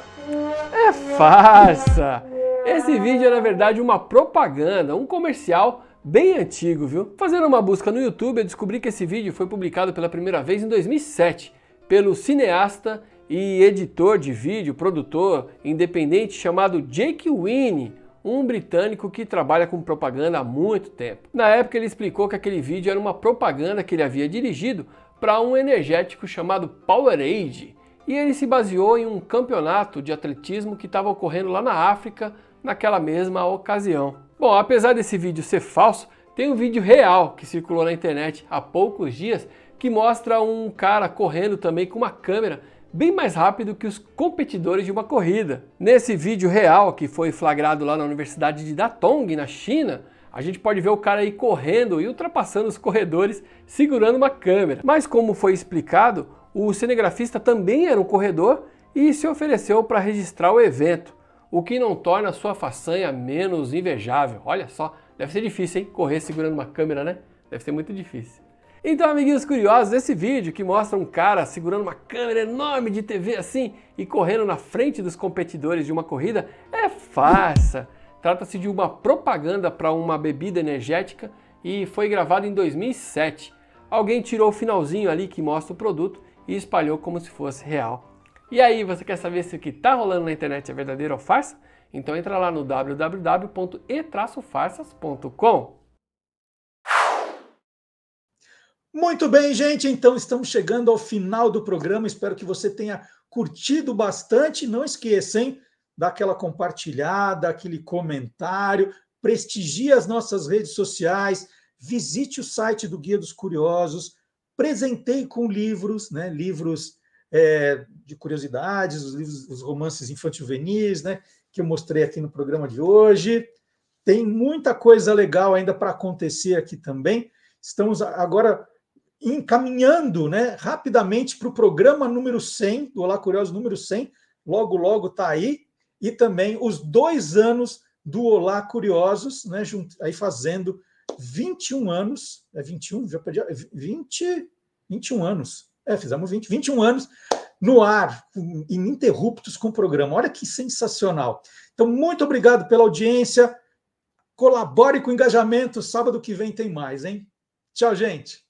É farsa! Esse vídeo é na verdade uma propaganda, um comercial bem antigo, viu? Fazendo uma busca no YouTube, eu descobri que esse vídeo foi publicado pela primeira vez em 2007 pelo cineasta e editor de vídeo, produtor independente chamado Jake Winnie, um britânico que trabalha com propaganda há muito tempo. Na época ele explicou que aquele vídeo era uma propaganda que ele havia dirigido para um energético chamado Powerade. E ele se baseou em um campeonato de atletismo que estava ocorrendo lá na África naquela mesma ocasião. Bom, apesar desse vídeo ser falso, tem um vídeo real que circulou na internet há poucos dias que mostra um cara correndo também com uma câmera bem mais rápido que os competidores de uma corrida. Nesse vídeo real que foi flagrado lá na Universidade de Datong, na China, a gente pode ver o cara aí correndo e ultrapassando os corredores segurando uma câmera. Mas como foi explicado, o cinegrafista também era um corredor e se ofereceu para registrar o evento, o que não torna sua façanha menos invejável. Olha só, deve ser difícil, hein? Correr segurando uma câmera, né? Deve ser muito difícil. Então, amiguinhos curiosos, esse vídeo que mostra um cara segurando uma câmera enorme de TV assim e correndo na frente dos competidores de uma corrida é farsa. Trata-se de uma propaganda para uma bebida energética e foi gravado em 2007. Alguém tirou o finalzinho ali que mostra o produto e espalhou como se fosse real. E aí, você quer saber se o que está rolando na internet é verdadeiro ou farsa? Então entra lá no www.e-farsas.com. Muito bem, gente. Então estamos chegando ao final do programa. Espero que você tenha curtido bastante. Não esqueça, hein? dá aquela compartilhada, aquele comentário, prestigie as nossas redes sociais, visite o site do Guia dos Curiosos, presenteie com livros, né? Livros é, de curiosidades, os livros, os romances infantil-juvenis, né? Que eu mostrei aqui no programa de hoje. Tem muita coisa legal ainda para acontecer aqui também. Estamos agora encaminhando né, rapidamente para o programa número 100, do Olá Curioso número 100. Logo, logo está aí e também os dois anos do Olá Curiosos, né, aí fazendo 21 anos, é 21, já perdi, 20, 21 anos, é, fizemos 20, 21 anos no ar, ininterruptos com o programa. Olha que sensacional. Então, muito obrigado pela audiência. Colabore com o engajamento. Sábado que vem tem mais, hein? Tchau, gente.